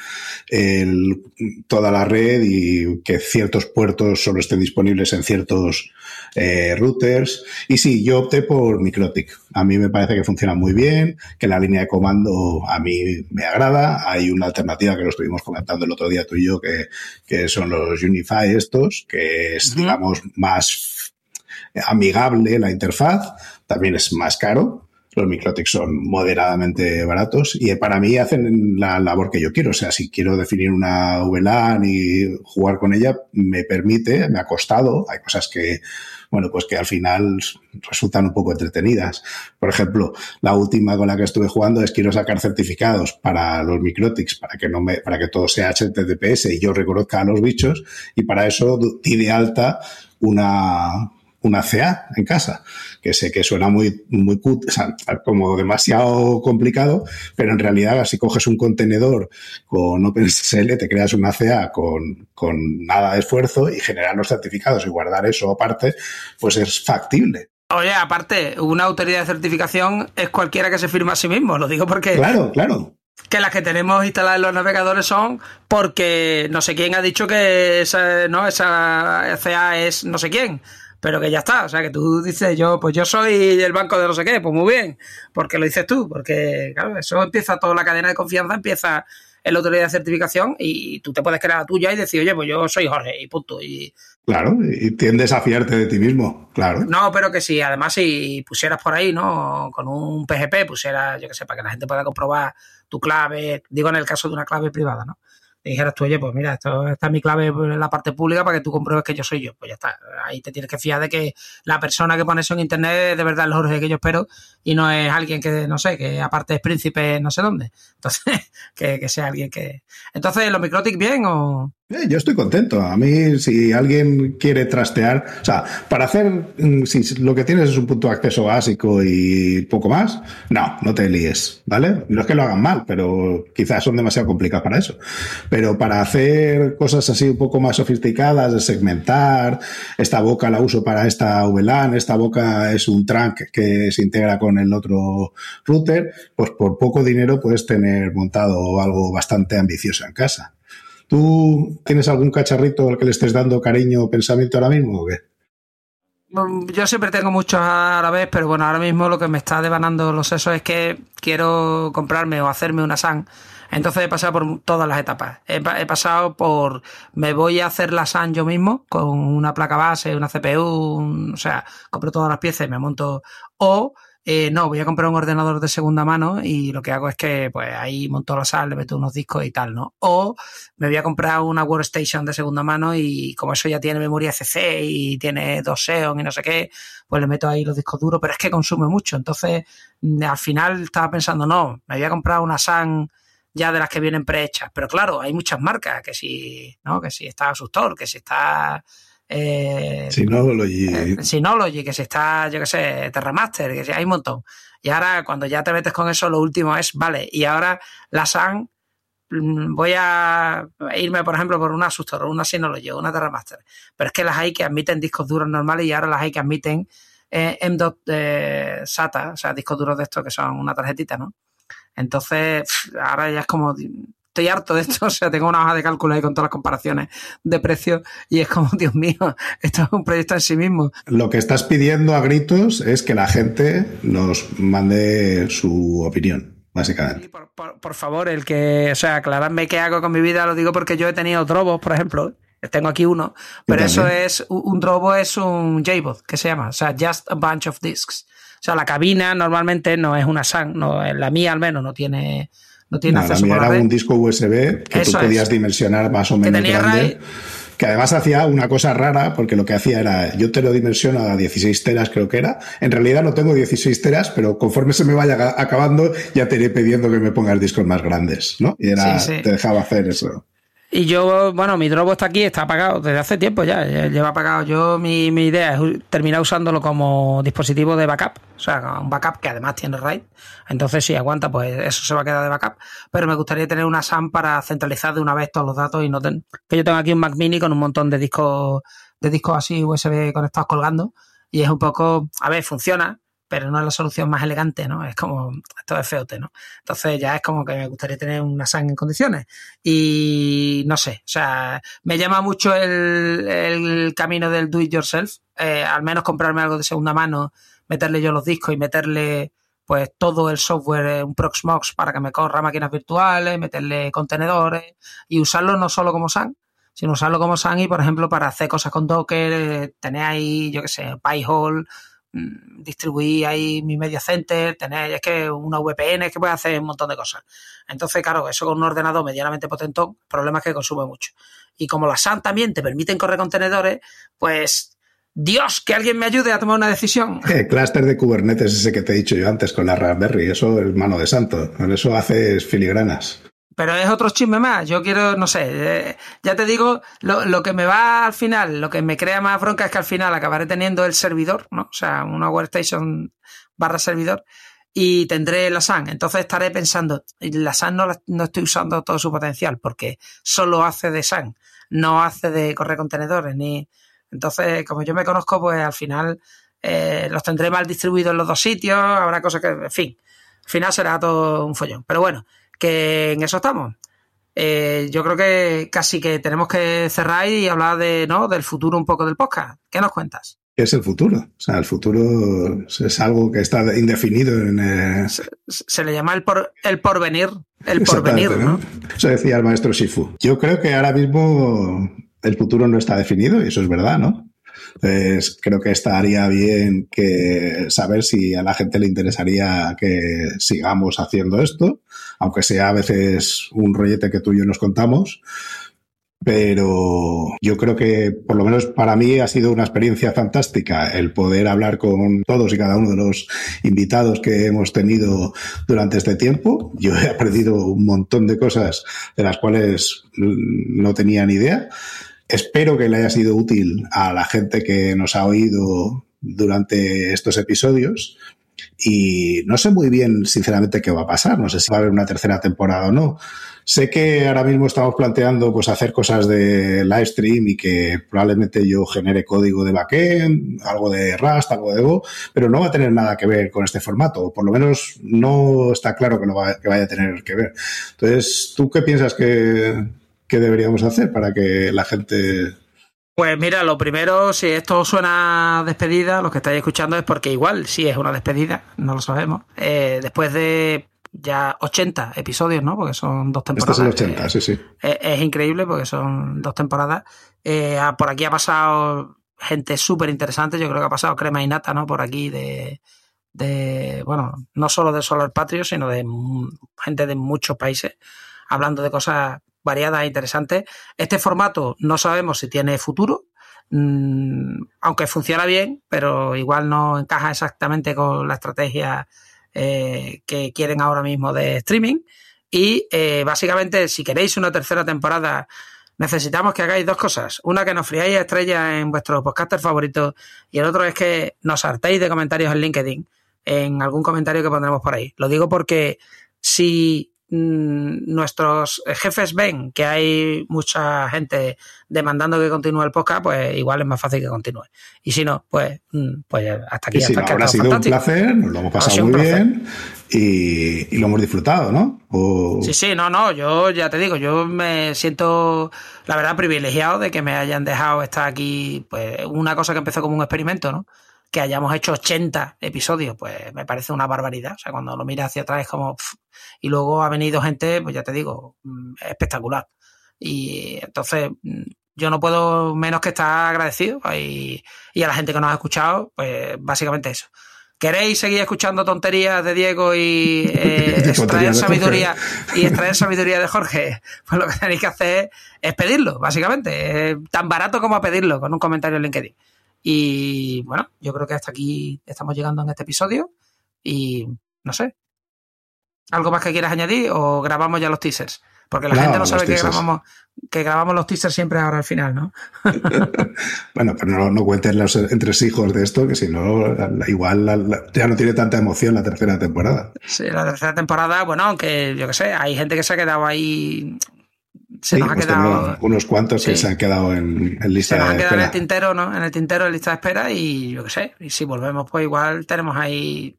el, toda la red y que ciertos puertos solo estén disponibles en ciertos eh, routers. Y sí, yo opté por Microtic. A mí me parece que funciona muy bien, que la línea de comando a mí me agrada. Hay una alternativa que lo estuvimos comentando el otro día tú y yo, que, que son los Unify estos, que es, digamos, más amigable la interfaz. También es más caro, los Microtics son moderadamente baratos y para mí hacen la labor que yo quiero. O sea, si quiero definir una VLAN y jugar con ella, me permite, me ha costado. Hay cosas que, bueno, pues que al final resultan un poco entretenidas. Por ejemplo, la última con la que estuve jugando es quiero sacar certificados para los Microtics para que no me, para que todo sea HTTPS y yo reconozca a los bichos y para eso di de alta una, una CA en casa, que sé que suena muy, muy o sea, como demasiado complicado, pero en realidad si coges un contenedor con OpenSSL, te creas una CA con, con nada de esfuerzo y generar los certificados y guardar eso aparte, pues es factible. Oye, aparte, una autoridad de certificación es cualquiera que se firma a sí mismo, lo digo porque... Claro, claro que las que tenemos instaladas en los navegadores son porque no sé quién ha dicho que esa, ¿no? esa CA es no sé quién pero que ya está. O sea, que tú dices, yo, pues yo soy el banco de no sé qué, pues muy bien, porque lo dices tú, porque, claro, eso empieza toda la cadena de confianza, empieza en la autoridad de certificación y tú te puedes crear la tuya y decir, oye, pues yo soy Jorge y punto. Y, claro, y tiendes a fiarte de ti mismo, claro. No, pero que si además si pusieras por ahí, ¿no? Con un PGP, pusieras, yo que sé, para que la gente pueda comprobar tu clave, digo en el caso de una clave privada, ¿no? Dijeras tú, oye, pues mira, esto, esta es mi clave en la parte pública para que tú compruebes que yo soy yo. Pues ya está. Ahí te tienes que fiar de que la persona que pone eso en internet de verdad es el Jorge que yo espero y no es alguien que, no sé, que aparte es príncipe no sé dónde. Entonces, *laughs* que, que sea alguien que. Entonces, ¿los Microtic bien o.? Eh, yo estoy contento. A mí, si alguien quiere trastear, o sea, para hacer, mm, si lo que tienes es un punto de acceso básico y poco más, no, no te líes, ¿vale? No es que lo hagan mal, pero quizás son demasiado complicadas para eso. Pero para hacer cosas así un poco más sofisticadas, de segmentar, esta boca la uso para esta VLAN, esta boca es un trunk que se integra con el otro router, pues por poco dinero puedes tener montado algo bastante ambicioso en casa. ¿Tú tienes algún cacharrito al que le estés dando cariño o pensamiento ahora mismo o qué? Mm, yo siempre tengo muchos a la vez, pero bueno, ahora mismo lo que me está devanando los sesos es que quiero comprarme o hacerme una SAN. Entonces he pasado por todas las etapas. He, pasado por, me voy a hacer la SAN yo mismo con una placa base, una CPU, o sea, compro todas las piezas y me monto. O eh, no, voy a comprar un ordenador de segunda mano y lo que hago es que pues ahí monto la sal, le meto unos discos y tal, ¿no? O me voy a comprar una workstation de segunda mano y como eso ya tiene memoria CC y tiene dos Xeon y no sé qué, pues le meto ahí los discos duros, pero es que consume mucho. Entonces, mm, al final estaba pensando, no, me voy a comprar una SAN ya de las que vienen prehechas. Pero claro, hay muchas marcas, que si, ¿no? Que si está Asustor, que si está eh, Synology. Eh, Synology, que si está, yo qué sé, Terramaster, que si hay un montón. Y ahora, cuando ya te metes con eso, lo último es, vale, y ahora la SAN, mm, voy a irme, por ejemplo, por una Asustor, una Synology, una Terramaster. Pero es que las hay que admiten discos duros normales y ahora las hay que admiten eh, M.2 eh, SATA, o sea, discos duros de estos que son una tarjetita, ¿no? Entonces, ahora ya es como estoy harto de esto, *laughs* o sea, tengo una hoja de cálculo ahí con todas las comparaciones de precios y es como, *laughs* Dios mío, esto es un proyecto en sí mismo. Lo que estás pidiendo a gritos es que la gente nos mande su opinión. Básicamente. por, favor, el que, o sea, aclaradme qué hago con mi vida, lo digo porque yo he tenido drobos, por ejemplo, tengo aquí uno, pero eso es, un drobo es un JBOD, que se llama, o sea, Just a Bunch of Discs. O sea, la cabina normalmente no es una SAN, no, la mía al menos no tiene no tiene acceso era un disco USB que tú podías dimensionar más o menos grande. que además hacía una cosa rara, porque lo que hacía era, yo te lo dimensiono a 16 teras creo que era, en realidad no tengo 16 teras, pero conforme se me vaya acabando ya te iré pidiendo que me pongas discos más grandes, ¿no? Y era, te dejaba hacer eso. Y yo, bueno, mi drobo está aquí, está apagado desde hace tiempo ya, lleva apagado. Yo, mi, mi idea es terminar usándolo como dispositivo de backup, o sea, un backup que además tiene RAID. Entonces, si aguanta, pues eso se va a quedar de backup. Pero me gustaría tener una SAM para centralizar de una vez todos los datos y no ten... que yo tengo aquí un Mac Mini con un montón de discos, de discos así USB conectados colgando. Y es un poco, a ver, funciona, pero no es la solución más elegante, ¿no? Es como, esto es feote, ¿no? Entonces ya es como que me gustaría tener una SAN en condiciones. Y no sé, o sea, me llama mucho el, camino del do it yourself, eh, al menos comprarme algo de segunda mano, meterle yo los discos y meterle pues todo el software, eh, un Proxmox para que me corra máquinas virtuales, meterle contenedores y usarlo no solo como SAN, sino usarlo como SAN y, por ejemplo, para hacer cosas con Docker, eh, tener ahí, yo qué sé, PyHole, distribuir ahí mi media center, tener, es que una VPN, es que puede hacer un montón de cosas. Entonces, claro, eso con un ordenador medianamente potente, problema es que consume mucho. Y como las SAN también te permiten correr contenedores, pues Dios, que alguien me ayude a tomar una decisión. *laughs* El clúster de Kubernetes ese que te he dicho yo antes con la Raspberry, eso es mano de santo. Con eso haces filigranas. Pero es otro chisme más. Yo quiero, no sé, eh, ya te digo, lo, que me va al final, lo que me crea más bronca es que al final acabaré teniendo el servidor, ¿no? O sea, una workstation barra servidor y tendré la SAN. Entonces estaré pensando, la SAN no, no estoy usando todo su potencial porque solo hace de SAN, no hace de correr contenedores ni... Entonces, como yo me conozco, pues al final eh, los tendré mal distribuidos en los dos sitios, habrá cosas que, en fin, al final será todo un follón. Pero bueno, que en eso estamos. Eh, yo creo que casi que tenemos que cerrar y hablar de, ¿no? del futuro un poco del podcast. ¿Qué nos cuentas? ¿Qué es el futuro? O sea, el futuro es algo que está indefinido en... Eh, se, le llama el, por, el porvenir. El porvenir, ¿no? Eso decía el maestro Shifu. Yo creo que ahora mismo el futuro no está definido y eso es verdad, ¿no? Creo que estaría bien que saber si a la gente le interesaría que sigamos haciendo esto, aunque sea a veces un rollete que tú y yo nos contamos. Pero yo creo que, por lo menos para mí, ha sido una experiencia fantástica el poder hablar con todos y cada uno de los invitados que hemos tenido durante este tiempo. Yo he aprendido un montón de cosas de las cuales no tenía ni idea. Espero que le haya sido útil a la gente que nos ha oído durante estos episodios. Y no sé muy bien, sinceramente, qué va a pasar. No sé si va a haber una tercera temporada o no. Sé que ahora mismo estamos planteando pues hacer cosas de live stream y que probablemente yo genere código de backend, algo de Rust, algo de Go, pero no va a tener nada que ver con este formato. Por lo menos no está claro que, lo que vaya a tener que ver. Entonces, ¿tú qué piensas que, ¿qué deberíamos hacer para que la gente... Pues mira, lo primero, si esto suena despedida, lo que estáis escuchando es porque igual sí es una despedida, no lo sabemos. Eh, después de ya 80 episodios, ¿no? Porque son dos temporadas. Este es 80, sí, sí. Es, increíble porque son dos temporadas. Eh, por aquí ha pasado gente súper interesante. Yo creo que ha pasado Crema y Nata, ¿no? Por aquí de, de, bueno, no solo de Solar Patrio, sino de gente de muchos países hablando de cosas variadas e interesantes. Este formato no sabemos si tiene futuro, mm, aunque funciona bien, pero igual no encaja exactamente con la estrategia eh, que quieren ahora mismo de streaming. Y eh, básicamente, si queréis una tercera temporada, necesitamos que hagáis dos cosas. Una, que nos friáis estrellas en vuestros podcasters favoritos y el otro es que nos hartéis de comentarios en LinkedIn, en algún comentario que pondremos por ahí. Lo digo porque si nuestros jefes ven que hay mucha gente demandando que continúe el podcast, pues igual es más fácil que continúe. Y si no, pues, mm, pues hasta aquí. Y si no, ha sido un placer, nos lo hemos pasado muy bien y, lo hemos disfrutado, ¿no? Sí, sí, no, no, yo ya te digo, yo me siento, la verdad, privilegiado de que me hayan dejado estar aquí, pues una cosa que empezó como un experimento, ¿no? Que hayamos hecho 80 episodios, pues me parece una barbaridad. O sea, cuando lo miras hacia atrás es como... Y luego ha venido gente, pues ya te digo, mm, espectacular. Y entonces mm, yo no puedo menos que estar agradecido y, y, a la gente que nos ha escuchado, pues básicamente eso. ¿Queréis seguir escuchando tonterías de Diego y *laughs* eh, extraer sabiduría y extraer sabiduría de Jorge? *laughs* Pues lo que tenéis que hacer es pedirlo, básicamente. tan barato como a pedirlo con un comentario en LinkedIn. Y bueno, yo creo que hasta aquí estamos llegando en este episodio. Y no sé. ¿Algo más que quieras añadir o grabamos ya los teasers? Porque la gente no sabe que grabamos, que grabamos los teasers siempre ahora al final, ¿no? *laughs* *laughs* bueno, pero no, no cuenten los entresijos de esto, que si no, igual ya no tiene tanta emoción la tercera temporada. Sí, la tercera temporada, bueno, aunque yo qué sé, hay gente que se ha quedado ahí se nos ha quedado unos cuantos que se han quedado en, lista de espera. Se nos han quedado en el tintero, ¿no? En el tintero de lista de espera y yo qué sé, y si volvemos pues igual tenemos ahí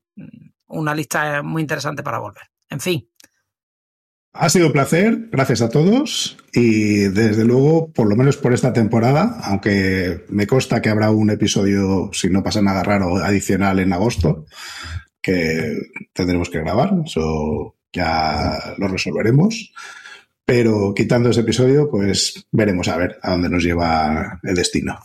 una lista muy interesante para volver. En fin, ha sido un placer, gracias a todos y desde luego, por lo menos por esta temporada, aunque me consta que habrá un episodio, si no pasa nada raro, adicional en agosto, que tendremos que grabar, eso ya lo resolveremos. Pero quitando ese episodio, pues veremos a ver a dónde nos lleva el destino.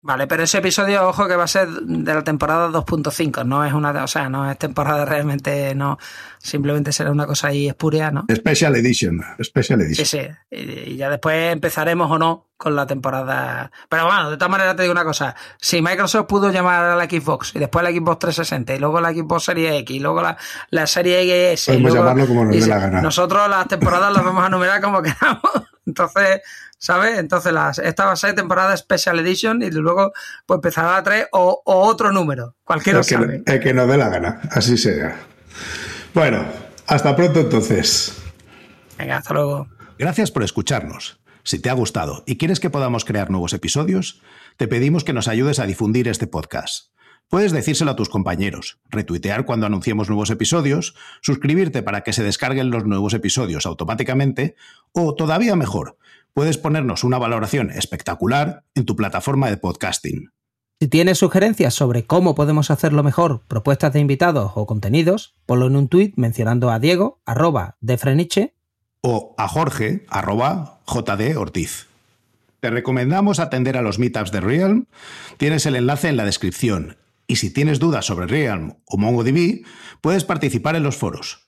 Vale, pero ese episodio, ojo, que va a ser de la temporada 2.5, no es una, o sea, no es temporada realmente, no, simplemente será una cosa ahí espuria, ¿no? Special Edition, Special Edition. Sí, sí, y ya después empezaremos o no con la temporada. Pero bueno, de todas maneras te digo una cosa, si Microsoft pudo llamar a la Xbox y después la Xbox 360 y luego la Xbox Series X y luego la, la Serie S. Podemos llamarlo como nos dé la gana. Nosotros las temporadas las vamos a numerar como *laughs* queramos. Entonces, ¿sabes? Entonces las, esta va a ser temporada Special Edition y luego pues empezará la 3 o, otro número, cualquiera el que, El que nos dé la gana, así sea. Bueno, hasta pronto entonces. Venga, hasta luego. Gracias por escucharnos. Si te ha gustado y quieres que podamos crear nuevos episodios, te pedimos que nos ayudes a difundir este podcast. Puedes decírselo a tus compañeros, retuitear cuando anunciemos nuevos episodios, suscribirte para que se descarguen los nuevos episodios automáticamente o, todavía mejor, puedes ponernos una valoración espectacular en tu plataforma de podcasting. Si tienes sugerencias sobre cómo podemos hacerlo mejor, propuestas de invitados o contenidos, ponlo en un tuit mencionando a Diego, arroba de Freniche, o a Jorge, arroba JD Ortiz. Te recomendamos atender a los meetups de Realm. Tienes el enlace en la descripción y si tienes dudas sobre Realm o MongoDB, puedes participar en los foros.